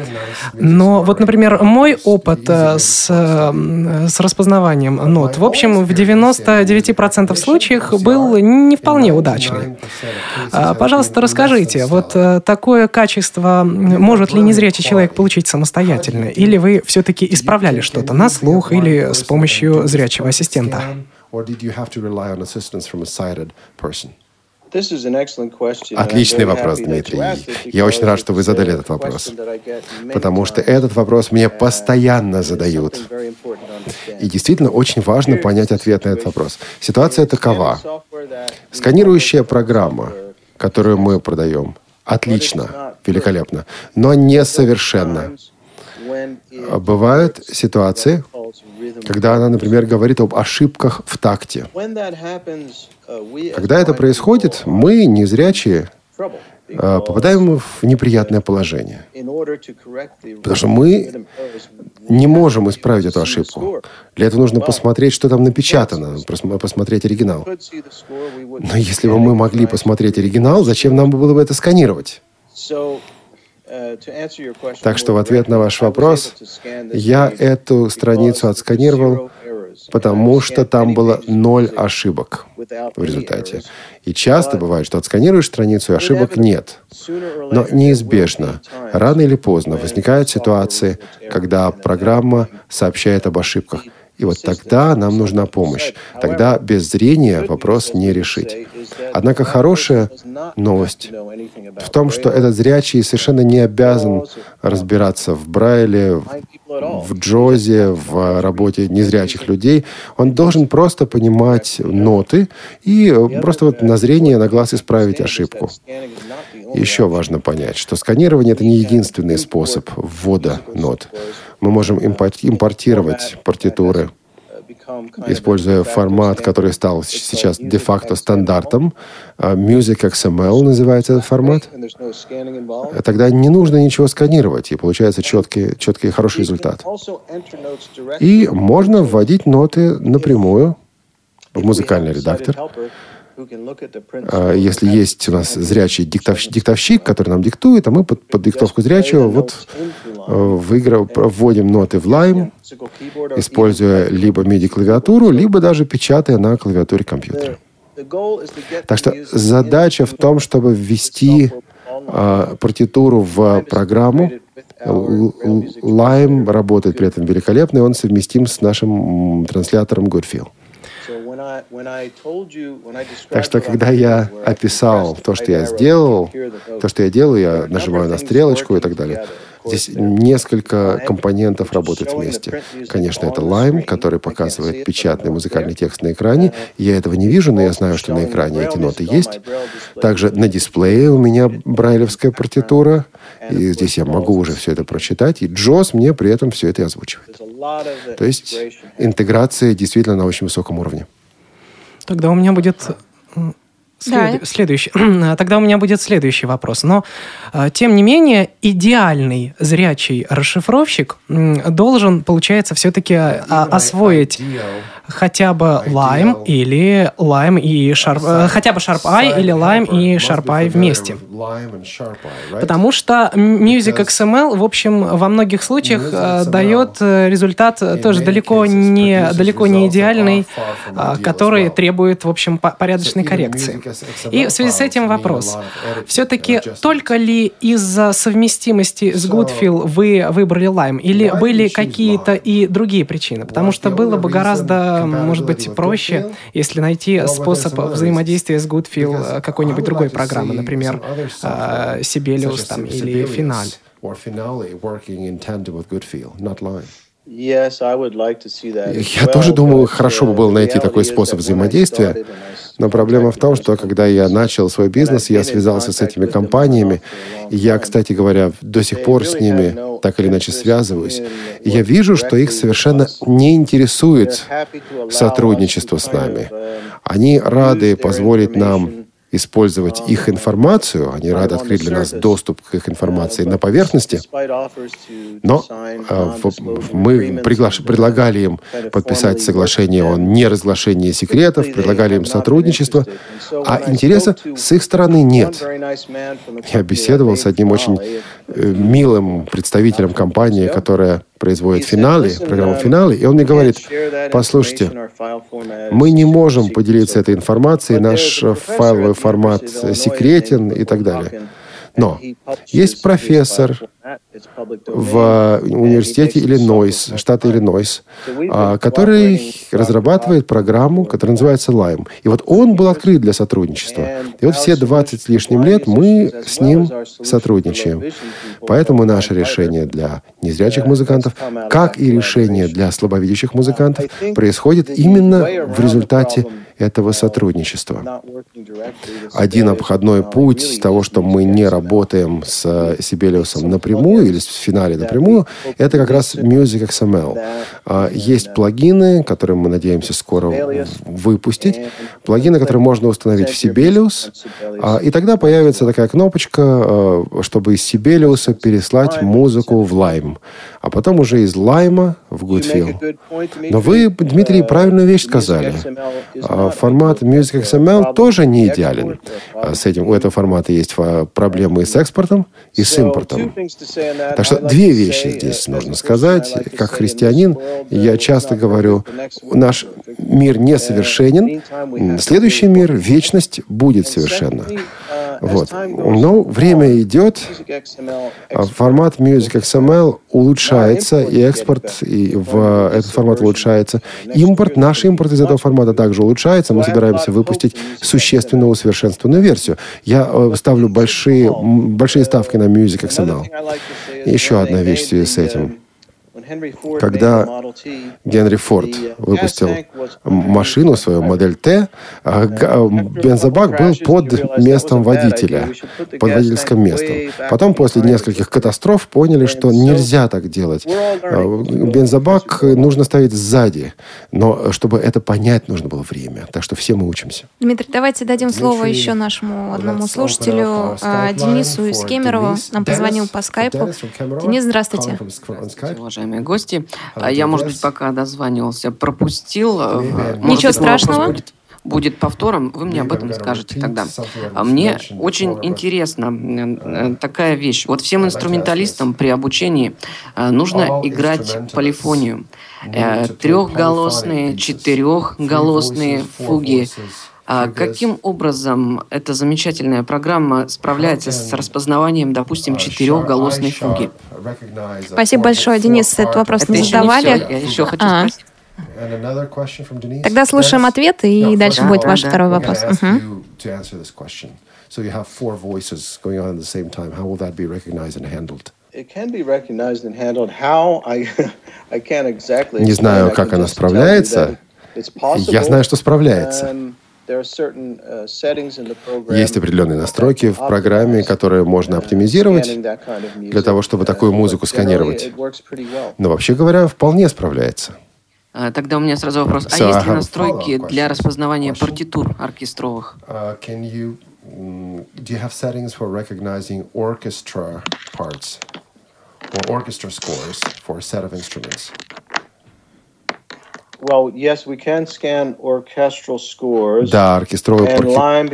S5: Но вот, например, мой опыт э, с, э, с распознаванием нот, в общем, в 99% случаев был не вполне удачный. А, Пожалуйста, расскажите, вот такое качество может ли незрячий человек получить самостоятельно? Или вы все-таки исправляли что-то на слух или с помощью зрячего ассистента?
S2: Отличный вопрос, Дмитрий. Я очень рад, что вы задали этот вопрос, потому что этот вопрос мне постоянно задают. И действительно очень важно понять ответ на этот вопрос. Ситуация такова. Сканирующая программа, которую мы продаем, отлично, великолепно, но несовершенно. Бывают ситуации, когда она, например, говорит об ошибках в такте. Когда это происходит, мы, незрячие, а, попадаем в неприятное положение. Потому что мы не можем исправить эту ошибку. Для этого нужно посмотреть, что там напечатано, посмотреть оригинал. Но если бы мы могли посмотреть оригинал, зачем нам было бы это сканировать? Так что в ответ на ваш вопрос, я эту страницу отсканировал, потому что там было ноль ошибок в результате. И часто бывает, что отсканируешь страницу, и ошибок нет. Но неизбежно, рано или поздно возникают ситуации, когда программа сообщает об ошибках. И вот тогда нам нужна помощь. Тогда без зрения вопрос не решить. Однако хорошая новость в том, что этот зрячий совершенно не обязан разбираться в Брайле, в Джозе, в работе незрячих людей. Он должен просто понимать ноты и просто вот на зрение, на глаз исправить ошибку. Еще важно понять, что сканирование — это не единственный способ ввода нот. Мы можем импортировать партитуры, используя формат, который стал сейчас де-факто стандартом. А Music XML называется этот формат. Тогда не нужно ничего сканировать, и получается четкий, четкий хороший результат. И можно вводить ноты напрямую в музыкальный редактор. А, если есть у нас зрячий диктовщик, диктовщик, который нам диктует, а мы под, под диктовку зрячего вот э, выиграв, вводим ноты в Lime, используя либо MIDI-клавиатуру, либо даже печатая на клавиатуре компьютера. Так что задача в том, чтобы ввести э, партитуру в программу. Lime работает при этом великолепно, и он совместим с нашим транслятором Goodfeel. Так что, когда я описал то, что я сделал, то, что я делаю, я нажимаю на стрелочку и так далее. Здесь несколько компонентов работают вместе. Конечно, это Lime, который показывает печатный музыкальный текст на экране. Я этого не вижу, но я знаю, что на экране эти ноты есть. Также на дисплее у меня брайлевская партитура, и здесь я могу уже все это прочитать, и Джос мне при этом все это и озвучивает. То есть интеграция действительно на очень высоком уровне.
S5: Тогда у меня будет След... Да. Следующий. Тогда у меня будет следующий вопрос. Но, э, тем не менее, идеальный зрячий расшифровщик должен, получается, все-таки а, освоить хотя бы Lime или Lime и Sharp, э, хотя бы SharpEye или Lime и SharpEye вместе. Потому что Music XML, в общем, во многих случаях э, дает э, результат тоже далеко не, далеко не идеальный, который требует, в общем, порядочной коррекции. И в связи с этим вопрос. Все-таки только ли из-за совместимости с Goodfill вы выбрали Lime? Или были какие-то и другие причины? Потому что было бы гораздо может быть проще, если найти способ взаимодействия с Goodfill какой-нибудь другой программы, например, Sibelius там, или Finale.
S2: Я тоже думаю, хорошо бы было найти такой способ взаимодействия, но проблема в том, что когда я начал свой бизнес, я связался с этими компаниями, и я, кстати говоря, до сих пор с ними так или иначе связываюсь, и я вижу, что их совершенно не интересует сотрудничество с нами. Они рады позволить нам использовать их информацию, они рады открыть для нас доступ к их информации на поверхности, но э, мы предлагали им подписать соглашение о неразглашении секретов, предлагали им сотрудничество, а интереса с их стороны нет. Я беседовал с одним очень милым представителем компании, которая производит финале, программу финале, и он мне говорит, послушайте, мы не можем поделиться этой информацией, наш файловый формат секретен и так далее. Но есть профессор в университете Иллинойс, штата Иллинойс, а, который разрабатывает программу, которая называется Lime. И вот он был открыт для сотрудничества. И вот все 20 с лишним лет мы с ним сотрудничаем. Поэтому наше решение для незрячих музыкантов, как и решение для слабовидящих музыкантов, происходит именно в результате этого сотрудничества. Один обходной путь того, что мы не работаем с Сибелиусом напрямую или с финале напрямую, это как раз Music XML. А, есть плагины, которые мы надеемся скоро выпустить, плагины, которые можно установить в Sibelius, а, и тогда появится такая кнопочка, а, чтобы из Sibelius переслать музыку в Lime, а потом уже из Lime в Goodfill. Но вы, Дмитрий, правильную вещь сказали формат Music XML тоже не идеален. А с этим, у этого формата есть проблемы и с экспортом, и с импортом. Так что две вещи здесь нужно сказать. Как христианин, я часто говорю, наш мир несовершенен, следующий мир, вечность, будет совершенна. Вот. Но время идет, а формат Music XML улучшается, и экспорт и в этот формат улучшается. Импорт, наш импорт из этого формата также улучшается. Мы собираемся выпустить существенно усовершенствованную версию. Я э, ставлю большие, большие ставки на Music XML. Еще одна вещь в связи с этим. Когда Генри Форд выпустил машину, свою модель Т, а, а, бензобак был под местом водителя, под водительским местом. Потом, после нескольких катастроф, поняли, что нельзя так делать. А, бензобак нужно ставить сзади. Но чтобы это понять, нужно было время. Так что все мы учимся.
S3: Дмитрий, давайте дадим слово еще нашему одному слушателю, Денису из Кемерово. Нам позвонил по скайпу. Денис, здравствуйте
S11: уважаемые гости. А я, может быть, пока дозванивался, пропустил.
S3: Э, может Ничего страшного.
S11: Будет, будет повтором, вы мне об этом скажете тогда. А мне очень интересна э, такая вещь. Вот всем инструменталистам при обучении э, нужно играть полифонию. Трехголосные, четырехголосные фуги, а каким образом эта замечательная программа справляется с распознаванием, допустим, четырехголосной фуги?
S3: Спасибо большое, Денис. Этот вопрос не задавали.
S11: Я еще хочу а. спросить.
S3: Тогда слушаем ответ, и дальше да, будет да, ваш да. второй вопрос.
S2: So you have four voices going on at the same time. How will that be recognized and handled? Не знаю, как она справляется. Я знаю, что справляется. Uh, Есть определенные настройки в программе, которые можно оптимизировать для того, чтобы такую музыку сканировать. Но вообще говоря, вполне справляется.
S11: А, тогда у меня сразу вопрос. А есть ли настройки для распознавания партитур оркестровых? Uh,
S2: do you have settings for recognizing orchestra parts or orchestra scores for a set of instruments? Да, оркестровые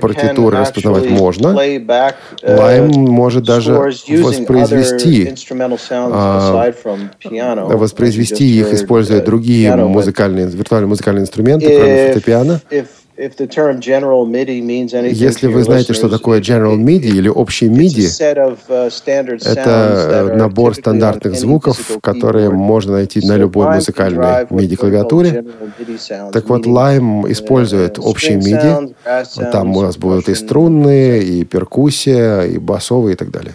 S2: партитуры распознавать можно. Uh, Lime может даже воспроизвести, а, воспроизвести их, используя другие музыкальные, виртуальные музыкальные инструменты, кроме фортепиано. Если вы знаете, что такое General MIDI или общий MIDI, uh, это набор стандартных звуков, которые можно найти на любой музыкальной MIDI-клавиатуре. Так вот, Lime использует общий MIDI. Там у нас будут и струнные, и перкуссия, и басовые и так далее.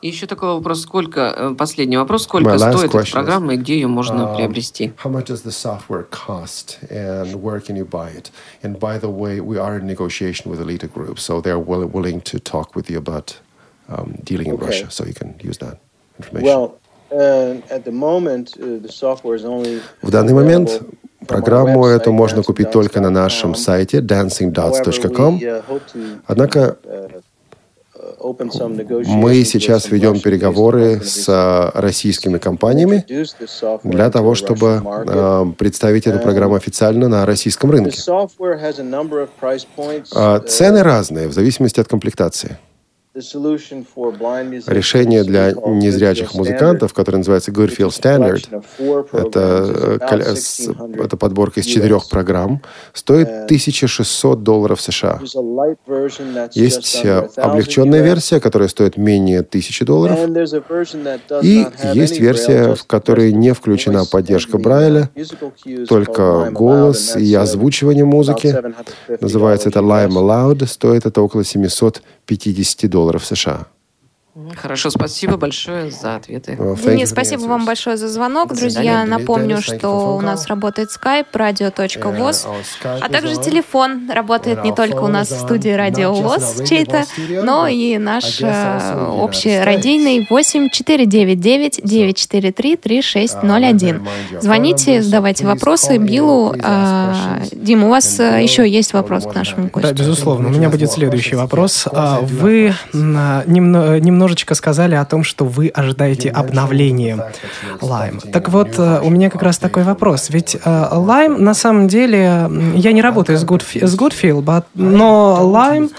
S11: И еще такой вопрос, сколько, э, последний вопрос, сколько стоит эта программа и где ее можно um, приобрести? How much does the software cost and where can you buy it? And by the way, we are in negotiation with Elite Group, so they're will, willing to talk with you about um, dealing in okay. Russia, so you can use that information. Well, uh, at the moment, uh, the software is only В данный момент Программу эту можно купить только на нашем сайте dancingdots.com. Uh, Однако мы сейчас ведем переговоры с российскими компаниями для того, чтобы а, представить эту программу официально на российском рынке. А, цены разные в зависимости от комплектации.
S2: Решение для незрячих музыкантов, которое называется Goodfield Standard, это, э, это подборка из четырех программ, стоит 1600 долларов США. Есть э, облегченная версия, которая стоит менее 1000 долларов, и есть версия, в которой не включена поддержка Брайля, только голос и озвучивание музыки. Называется это Lime Aloud, стоит это около 750 долларов США.
S11: Хорошо, спасибо большое за ответы.
S3: Денис, спасибо вам большое за звонок. Друзья, напомню, что у нас работает skype, radio.voz, а также телефон работает не только у нас в студии Радио ВОЗ чей-то, но и наш э, общий радийный 8499 943 3601. Звоните, задавайте вопросы Биллу. А, Дим, у вас э, еще есть вопрос к нашему гостю?
S5: Да, безусловно. У меня будет следующий вопрос. А, вы немного немножечко сказали о том, что вы ожидаете обновления Lime. Так вот, э, у меня как раз такой вопрос. Ведь э, Lime, на самом деле, я не работаю с, Good, с Goodfield, но Lime,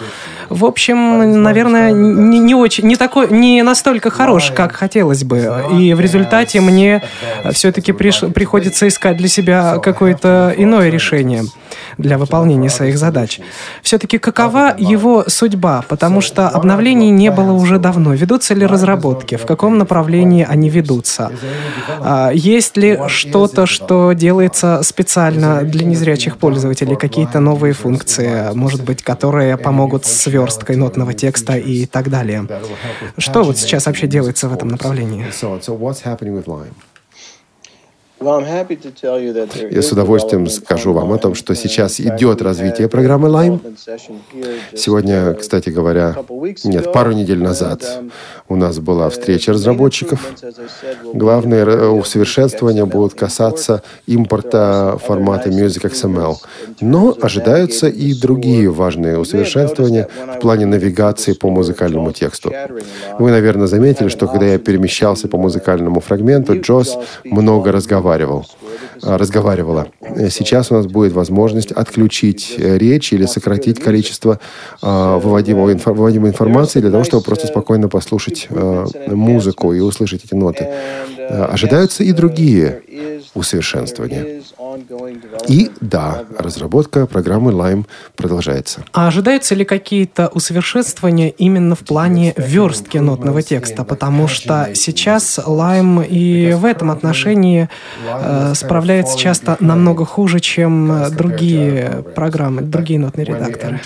S5: в общем, наверное, не, не очень, не такой, не настолько хорош, как хотелось бы. И в результате мне все-таки приш, приходится искать для себя какое-то иное решение для выполнения своих задач. Все-таки какова его судьба? Потому что обновлений не было уже давно. Ведутся ли разработки? В каком направлении они ведутся? А, есть ли что-то, что делается специально для незрячих пользователей? Какие-то новые функции, может быть, которые помогут с сверсткой нотного текста и так далее? Что вот сейчас вообще делается в этом направлении?
S2: Я с удовольствием скажу вам о том, что сейчас идет развитие программы Lime. Сегодня, кстати говоря, нет, пару недель назад у нас была встреча разработчиков. Главные усовершенствования будут касаться импорта формата Music XML. Но ожидаются и другие важные усовершенствования в плане навигации по музыкальному тексту. Вы, наверное, заметили, что когда я перемещался по музыкальному фрагменту, Джос много разговаривал разговаривал, а, разговаривала. Сейчас у нас будет возможность отключить э, речь или сократить количество а, выводимой, информации для того, чтобы просто спокойно послушать а, музыку и услышать эти ноты. Ожидаются и другие усовершенствования. И да, разработка программы Lime продолжается.
S5: А ожидаются ли какие-то усовершенствования именно в плане верстки нотного текста? Потому что сейчас Lime и в этом отношении э, справляется часто намного хуже, чем другие программы, другие нотные редакторы.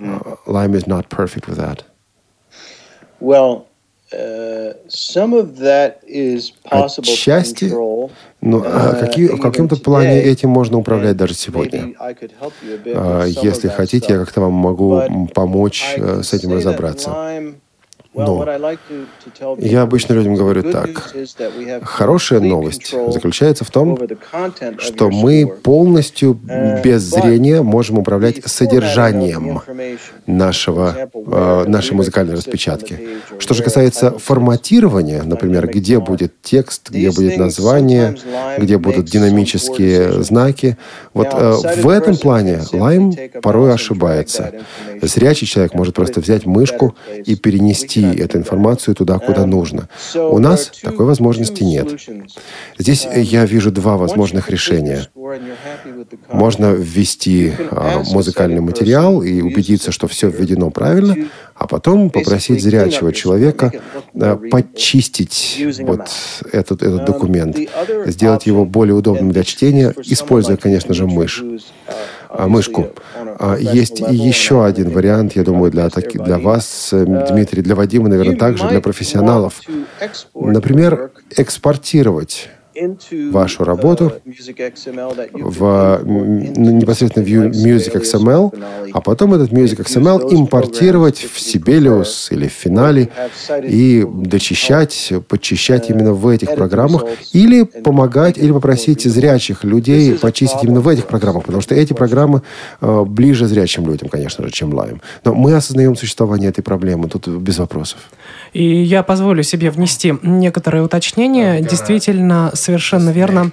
S2: Uh.
S6: Well, some of that is possible
S2: Отчасти, но а какие, в каком-то плане этим можно управлять даже сегодня. Uh, если хотите, я как-то вам могу помочь э, с этим разобраться. Но я обычно людям говорю так. Хорошая новость заключается в том, что мы полностью без зрения можем управлять содержанием нашего, э, нашей музыкальной распечатки. Что же касается форматирования, например, где будет текст, где будет название, где будут динамические знаки, вот э, в этом плане Lime порой ошибается. Зрячий человек может просто взять мышку и перенести ввести эту информацию туда, куда нужно. У нас такой возможности нет. Здесь я вижу два возможных решения. Можно ввести а, музыкальный материал и убедиться, что все введено правильно, а потом попросить зрячего человека а, подчистить вот этот, этот документ, сделать его более удобным для чтения, используя, конечно же, мышь. А, мышку. А, есть и еще один вариант, я думаю, для, для вас, э, Дмитрий, для Вадима, наверное, также для профессионалов. Например, экспортировать вашу работу в непосредственно в Music XML, а потом этот Music XML импортировать в Sibelius или в Finale и дочищать, подчищать именно в этих программах или помогать, или попросить зрячих людей почистить именно в этих программах, потому что эти программы э, ближе зрячим людям, конечно же, чем Lime. Но мы осознаем существование этой проблемы, тут без вопросов.
S5: И я позволю себе внести некоторые уточнения. Действительно, совершенно верно.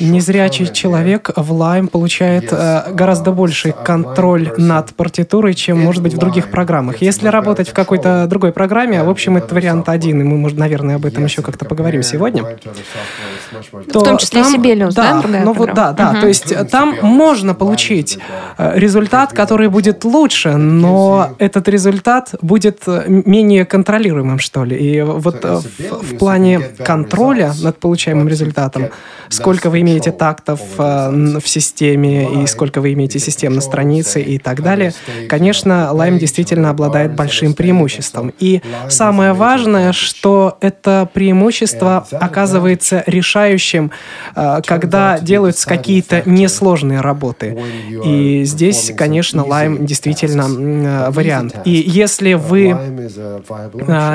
S5: Незрячий человек в Lime получает э, гораздо больший контроль над партитурой, чем может быть в других программах. Если работать в какой-то другой программе, в общем, это вариант один, и мы, может, наверное, об этом еще как-то поговорим сегодня.
S3: То в том числе там, Sibelius, да?
S5: да ну вот да, да. Угу. То есть там можно получить э, результат, который будет лучше, но этот результат будет э, менее контролируемым, что ли. И вот в, в плане контроля над получаемым результатом, сколько вы имеете тактов э, в системе и сколько вы имеете систем на странице и так далее, конечно, Lime действительно обладает большим преимуществом. И самое важное, что это преимущество оказывается решающим, э, когда делаются какие-то несложные работы. И здесь, конечно, Lime действительно э, вариант. И если вы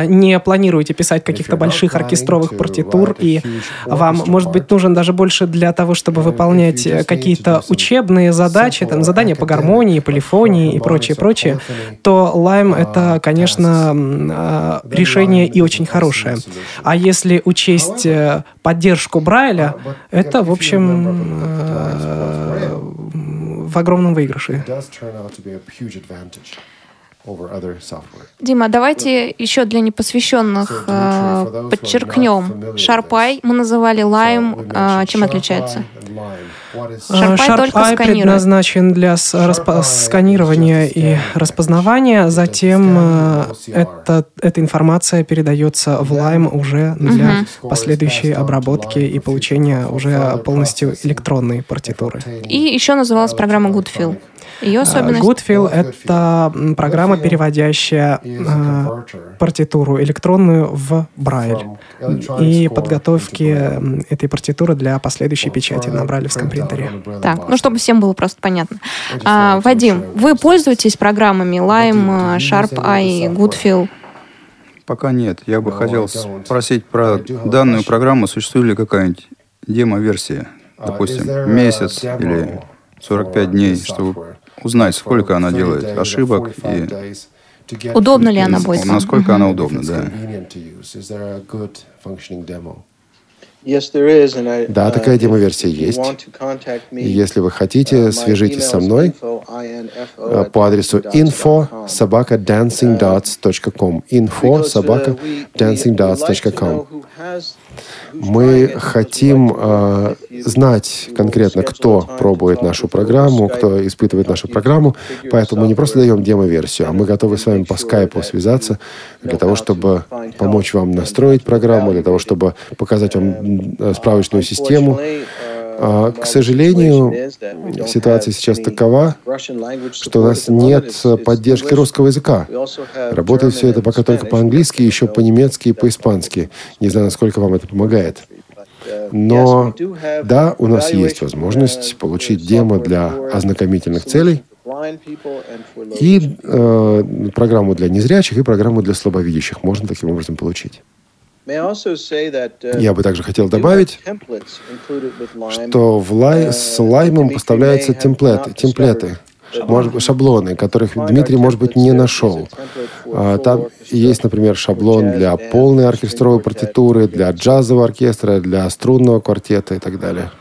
S5: не планируете писать каких-то больших оркестровых партитур, и вам, может быть, нужен даже больше для того, чтобы выполнять э, какие-то учебные задачи, там, задания по гармонии, полифонии и прочее, прочее, то Lime — это, конечно, а, решение и очень хорошее. А если учесть э, поддержку Брайля, это, в общем, э, в огромном выигрыше.
S3: Дима, давайте еще для непосвященных э, подчеркнем. Sharpeye мы называли Lime. Э, чем отличается?
S5: Sharpeye, Sharpeye предназначен для сканирования и распознавания. Затем э, это, эта информация передается в Lime уже для угу. последующей обработки и получения уже полностью электронной партитуры.
S3: И еще называлась программа Goodfill. Ее особенность?
S5: Goodfill — это программа, переводящая э, партитуру электронную в Брайль и подготовки этой партитуры для последующей печати на брайлевском принтере.
S3: Так, ну чтобы всем было просто понятно. А, Вадим, вы пользуетесь программами Lime, SharpEye, Goodfill?
S7: Пока нет. Я бы хотел спросить про данную программу. Существует ли какая-нибудь демо-версия? Допустим, месяц или 45 дней, чтобы узнать, сколько она делает ошибок и
S3: Удобно ли она будет?
S7: Насколько она удобна, да.
S2: Да, такая демо-версия есть. И если вы хотите, свяжитесь со мной по адресу info собака dancingdots.com info собака dancingdots.com мы хотим э, знать конкретно, кто пробует нашу программу, кто испытывает нашу программу, поэтому мы не просто даем демо-версию, а мы готовы с вами по скайпу связаться для того, чтобы помочь вам настроить программу, для того, чтобы показать вам справочную систему, а, к сожалению, ситуация сейчас такова, что у нас нет поддержки русского языка. Работает все это пока только по-английски, еще по-немецки и по-испански. Не знаю, насколько вам это помогает. Но да, у нас есть возможность получить демо для ознакомительных целей и э, программу для незрячих и программу для слабовидящих можно таким образом получить. Uh, Я бы также хотел добавить, что в лай, с лаймом поставляются темплеты, темплеты может, шаблоны, которых Дмитрий, может быть, не нашел. А, там есть, например, шаблон для полной оркестровой партитуры, для джазового оркестра, для струнного квартета и так далее.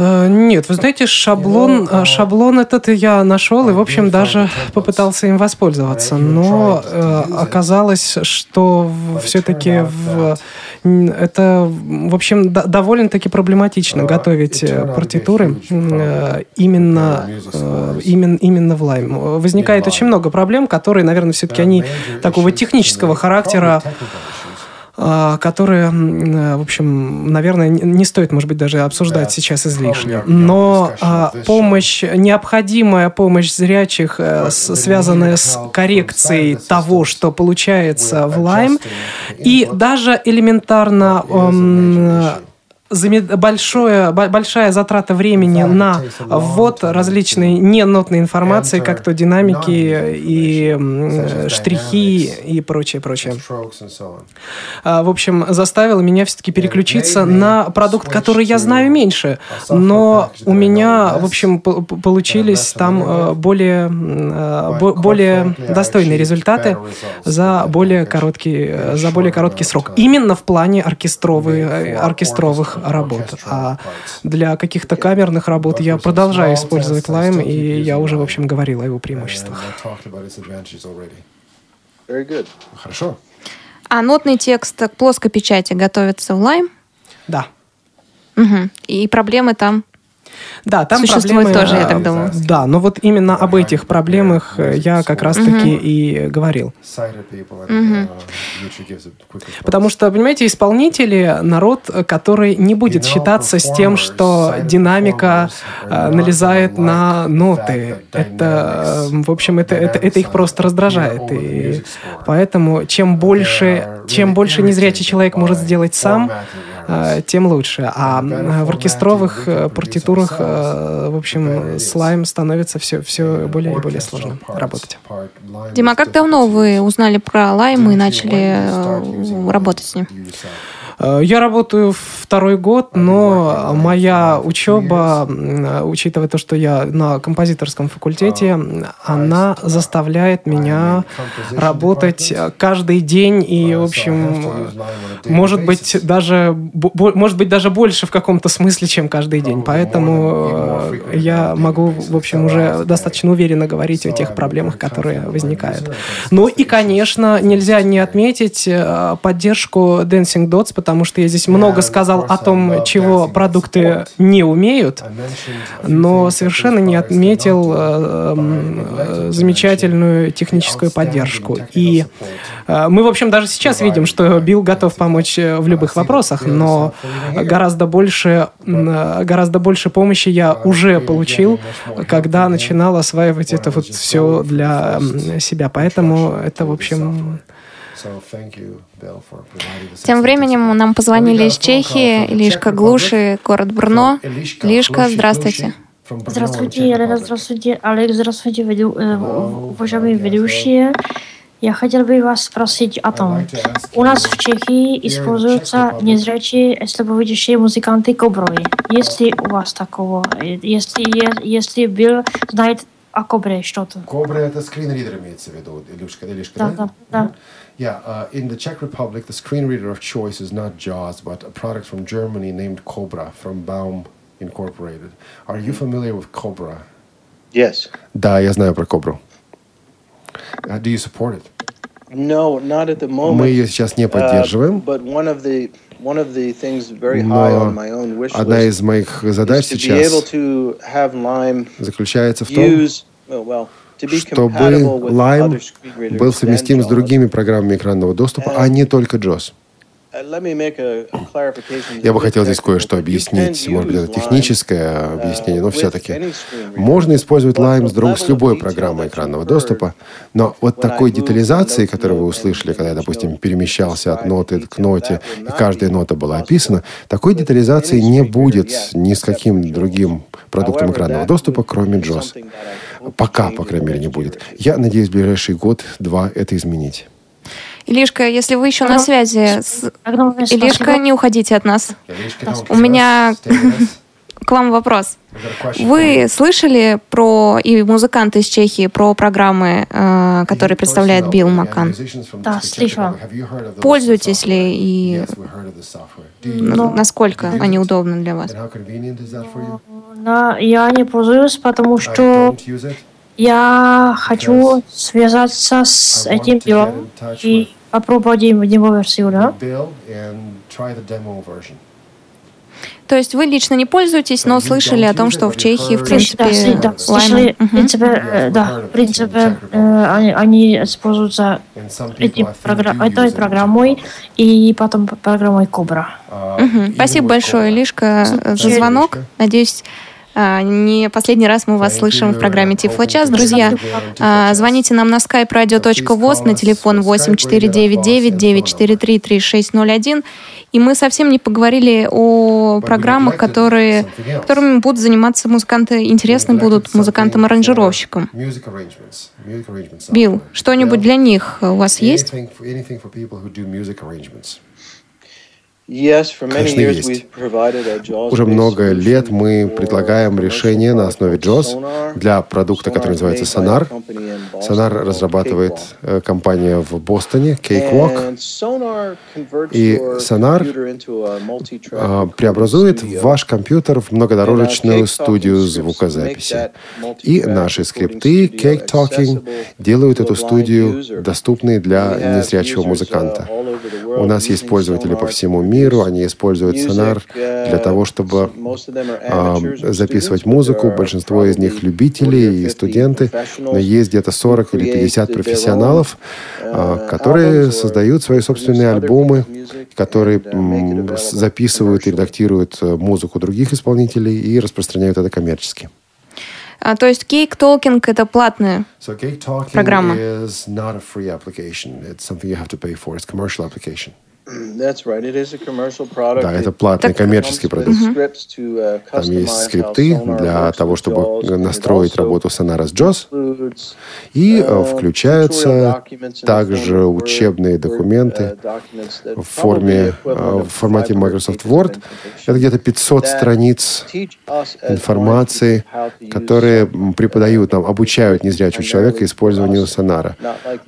S5: Э, нет, вы знаете, шаблон, э, шаблон этот я нашел и, в общем, даже попытался им воспользоваться. Но э, оказалось, что все-таки в, это, в общем, довольно-таки проблематично готовить партитуры именно, именно, именно в Lime. Возникает очень много проблем, которые, наверное, все-таки они такого технического характера. А, которые, э, в общем, наверное, не стоит, может быть, даже обсуждать сейчас излишне. Но а, помощь, необходимая помощь зрячих, э, связанная с коррекцией того, что получается в Lime, и даже элементарно большое, большая затрата времени на ввод различной ненотной информации, как то динамики и штрихи и прочее, прочее. А, в общем, заставило меня все-таки переключиться на продукт, который я знаю меньше, но у меня, в общем, получились там э, более, э, более достойные результаты за более короткий, за более короткий срок. Именно в плане оркестровых, оркестровых работ. А для каких-то камерных работ я продолжаю использовать Lime, и я уже, в общем, говорил о его преимуществах.
S2: Хорошо.
S3: А нотный текст к плоской печати готовится в Lime?
S5: Да.
S3: Угу. И проблемы там
S5: да, там
S3: Существует
S5: проблемы,
S3: тоже, я так думаю.
S5: Да, но вот именно об этих проблемах э, я как раз-таки угу. и говорил.
S3: Угу.
S5: Потому что, понимаете, исполнители — народ, который не будет считаться с тем, что динамика э, налезает на ноты. Это, в общем, это, это, это их просто раздражает. И поэтому чем больше, чем больше незрячий человек может сделать сам, э, тем лучше. А в оркестровых партитурах Э, в общем, слайм становится все, все более и более сложно работать.
S3: Дима, как давно вы узнали про лайм и начали э, работать с ним?
S5: Э, я работаю второй год, но моя учеба, учитывая то, что я на композиторском факультете, она заставляет меня работать каждый день и, в общем, может быть даже может быть даже больше в каком-то смысле, чем каждый день. Поэтому э, я могу, в общем, уже достаточно уверенно говорить о тех проблемах, которые возникают. Ну и, конечно, нельзя не отметить э, поддержку Dancing Dots, потому потому что я здесь много сказал о том, чего продукты не умеют, но совершенно не отметил э, э, замечательную техническую поддержку. И э, мы, в общем, даже сейчас видим, что Билл готов помочь в любых вопросах, но гораздо больше, гораздо больше помощи я уже получил, когда начинал осваивать это вот все для себя. Поэтому это, в общем,
S3: тем временем нам позвонили из Чехии, Лишка Глуши, город Брно. Лишка, здравствуйте.
S12: Здравствуйте, Елена, здравствуйте, Алекс, здравствуйте, веду, э, уважаемые ведущие. Я хотел бы вас спросить о том, у нас в Чехии используются незрячие слабовидящие музыканты коброй. Есть ли у вас такого? Если, если Билл знает о кобре что-то?
S2: Кобра это скринридер имеется в виду, Илюшка, Илюшка, да?
S12: Да, да.
S2: Yeah, uh, in the Czech Republic, the screen reader of choice is not JAWS, but a product from Germany named Cobra from Baum Incorporated. Are you familiar with Cobra?
S6: Yes.
S2: Да, я знаю про Cobra. Uh, do you support it?
S6: No, not at the moment.
S2: Мы ее сейчас не поддерживаем.
S6: Uh, but one of the one of the things very high on my own wish
S2: одна из моих задач сейчас заключается в том,
S6: use, well,
S2: чтобы Lime был совместим с другими программами экранного доступа, а не только JOS.
S6: Uh,
S2: Я бы хотел здесь кое-что объяснить. Может быть, это техническое uh, объяснение, но все-таки. Можно использовать Lime с, друг, с любой программой экранного доступа, но вот такой детализации, которую вы услышали, когда я, допустим, перемещался от ноты к ноте, и каждая нота была описана, такой детализации не будет ни с каким другим продуктом экранного доступа, кроме JOS. Пока, по крайней мере, не будет. Я надеюсь, в ближайший год-два это изменить.
S3: Илишка, если вы еще на связи, с... Илишка, не уходите от нас. У меня к вам вопрос. Вы слышали про и музыканты из Чехии про программы, э, которые представляет Билл Маккан?
S12: Да, слышала.
S3: Пользуетесь ли и насколько они удобны для вас?
S12: Да, я не пользуюсь, потому что я хочу связаться с этим делом и попробовать его версию, да?
S3: То есть вы лично не пользуетесь, но слышали о том, что в Чехии, в принципе,
S12: да, да, слышали, в принципе, да, в принципе, э, они, они используются этим програ- этой программой и потом программой Кобра.
S3: Угу. Спасибо большое, Лишка, за звонок. Надеюсь, не последний раз мы вас слышим в программе Тифло час. Друзья, а, звоните нам на skype radio.voz на телефон 8499-943-3601. И мы совсем не поговорили о программах, которые, которыми будут заниматься музыканты, интересны будут музыкантам-аранжировщикам. Билл, что-нибудь для них у вас есть?
S2: Конечно, есть. Уже много лет мы предлагаем решение на основе JAWS для продукта, который называется Sonar. Sonar разрабатывает э, компания в Бостоне, Cakewalk. И Sonar а, преобразует ваш компьютер в многодорожечную студию звукозаписи. И наши скрипты Cake Talking делают эту студию доступной для незрячего музыканта. У нас есть пользователи по всему миру, миру, они используют сонар для того, чтобы а, записывать музыку. Большинство из них любители и студенты, но есть где-то 40 или 50 профессионалов, а, которые создают свои собственные альбомы, которые записывают и редактируют э, музыку других исполнителей и распространяют это коммерчески.
S3: А, то есть Cake Talking это платная
S2: so
S3: программа.
S2: Is not a free application. It's something you have to pay for. It's a commercial application. Да, это платный коммерческий продукт. Uh, Там есть скрипты для того, чтобы настроить работу Sonara с JAWS. И э, uh, включаются также учебные документы uh, в, форме, э, в формате Microsoft Word. Это где-то 500 страниц информации, которые преподают нам, обучают незрячего человека использованию Sonara.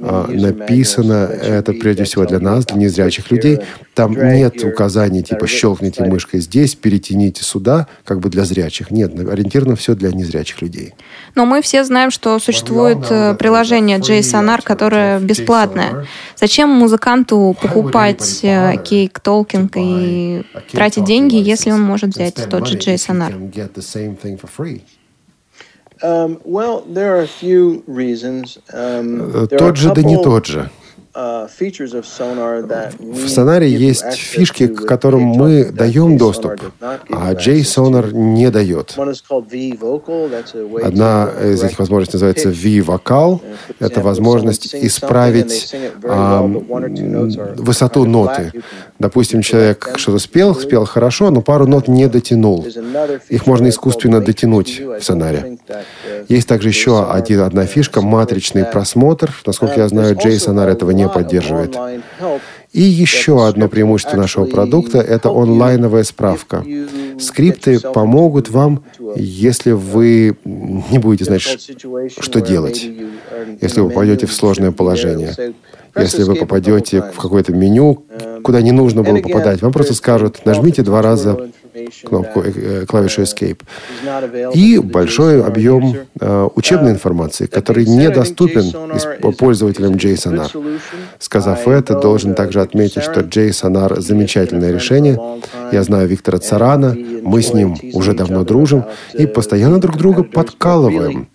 S2: А, написано это прежде всего для нас, для незрячих людей, людей там нет указаний типа щелкните мышкой здесь, перетяните сюда, как бы для зрячих. Нет, ориентировано все для незрячих людей.
S3: Но мы все знаем, что существует э, приложение JSONAR, которое бесплатное. Зачем музыканту покупать э, Cake Talking и тратить деньги, если он может взять тот же JSONAR?
S2: Um, um, э, тот же, да не тот же. В Sonar есть фишки, к которым мы даем доступ, а JSonar не дает. Одна из этих возможностей называется V-вокал. Это возможность исправить а, высоту ноты. Допустим, человек что-то спел, спел хорошо, но пару нот не дотянул. Их можно искусственно дотянуть в сценарии. Есть также еще один, одна фишка — матричный просмотр. Насколько я знаю, JSonar этого не не поддерживает. И еще одно преимущество нашего продукта – это онлайновая справка. Скрипты помогут вам, если вы не будете знать, что делать, если вы попадете в сложное положение. Если вы попадете в какое-то меню, куда не нужно было попадать, вам просто скажут, нажмите два раза кнопку э, клавишу Escape. И большой объем э, учебной информации, который недоступен пользователям JSONAR. Сказав это, должен также отметить, что JSONAR замечательное решение. Я знаю Виктора Царана, мы с ним уже давно дружим и постоянно друг друга подкалываем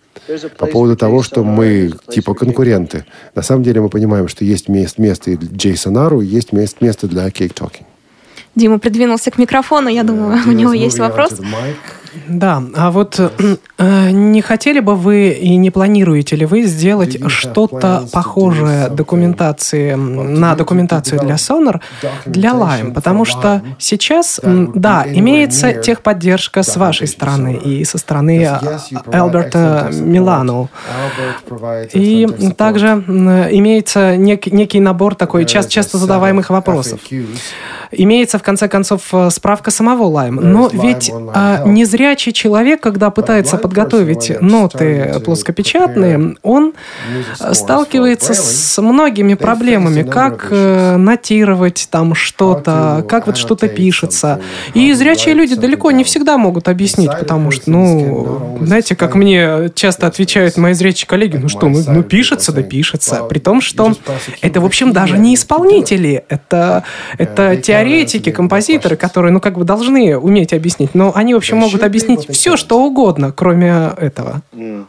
S2: по поводу того, что мы типа конкуренты. На самом деле мы понимаем, что есть место и для JSONAR, есть место для Cake Talking.
S3: Дима придвинулся к микрофону. Я думаю, у него есть вопрос.
S5: Да, а вот э, не хотели бы вы и не планируете ли вы сделать что-то похожее документации на документацию для Sonar для Lime? Потому что сейчас, да, имеется техподдержка с вашей стороны и со стороны Альберта Милану. И также имеется нек, некий набор такой часто, часто задаваемых вопросов. Имеется, в конце концов, справка самого Lime. Но ведь а, не зря зрячий человек, когда пытается подготовить ноты плоскопечатные, он сталкивается с многими проблемами, как э, нотировать там что-то, как вот что-то пишется. И зрячие люди далеко не всегда могут объяснить, потому что, ну, знаете, как мне часто отвечают мои зрячие коллеги, ну что, ну, ну пишется, да пишется. При том, что это, в общем, даже не исполнители, это, это теоретики, композиторы, которые, ну, как бы должны уметь объяснить, но они, в общем, могут объяснить все, что угодно, кроме этого.
S2: Uh,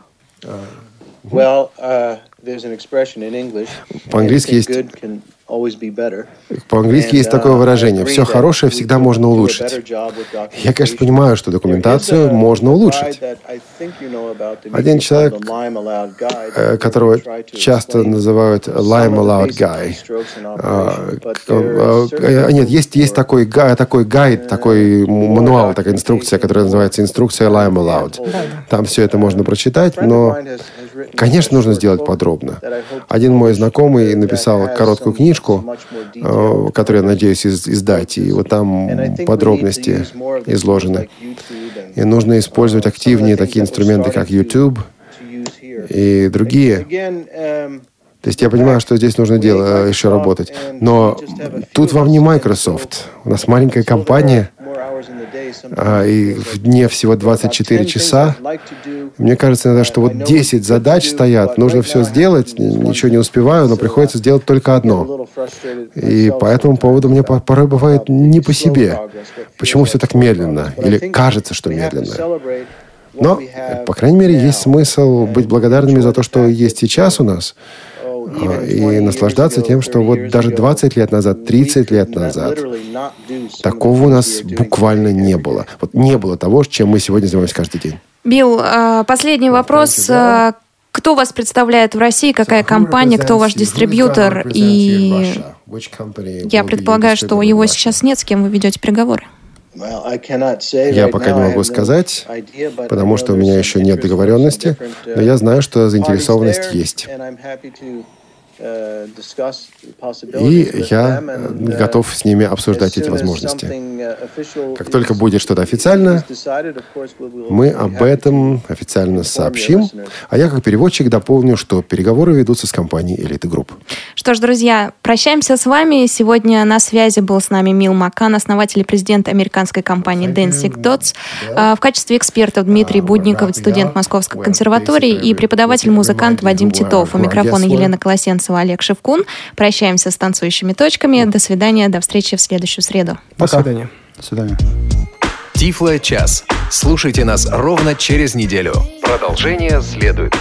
S2: По-английски есть по-английски есть такое uh, выражение «все хорошее всегда можно улучшить». Я, конечно, понимаю, что документацию можно улучшить. Один человек, э, которого часто называют «lime allowed guy», а, э, нет, есть, есть такой, такой гайд, такой мануал, такая инструкция, которая называется «инструкция lime allowed». Там все это можно прочитать, но Конечно, нужно сделать подробно. Один мой знакомый написал короткую книжку, э, которую я надеюсь издать, и вот там подробности изложены. И нужно использовать активнее такие инструменты, как YouTube и другие. То есть я понимаю, что здесь нужно дело, еще работать. Но тут вам не Microsoft. У нас маленькая компания, а, и в дне всего 24 часа. Мне кажется иногда, что вот 10 задач стоят, нужно все сделать, ничего не успеваю, но приходится сделать только одно. И по этому поводу мне порой бывает не по себе. Почему все так медленно? Или кажется, что медленно? Но, по крайней мере, есть смысл быть благодарными за то, что есть сейчас у нас, и наслаждаться тем, что вот даже 20 лет назад, 30 лет назад такого у нас буквально не было. Вот не было того, чем мы сегодня занимаемся каждый день.
S3: Билл, а, последний вопрос. А, кто вас представляет в России, какая компания, кто ваш дистрибьютор? И я предполагаю, что его сейчас нет, с кем вы ведете переговоры.
S2: Я пока не могу сказать, потому что у меня еще нет договоренности, но я знаю, что заинтересованность есть. И я готов с ними обсуждать эти возможности. Как только будет что-то официальное, мы об этом официально сообщим. А я как переводчик дополню, что переговоры ведутся с компанией Elite Group.
S3: Что ж, друзья, прощаемся с вами. Сегодня на связи был с нами Мил Макан, основатель и президент американской компании Dancing Dots. А, в качестве эксперта Дмитрий Будников, студент Московской консерватории и преподаватель-музыкант Вадим Титов. У микрофона Елена Колосенцева Мальцева, Олег Шевкун. Прощаемся с танцующими точками. До свидания, до встречи в следующую среду.
S5: Пока. До свидания.
S7: До свидания.
S1: Тифло час. Слушайте нас ровно через неделю. Продолжение следует.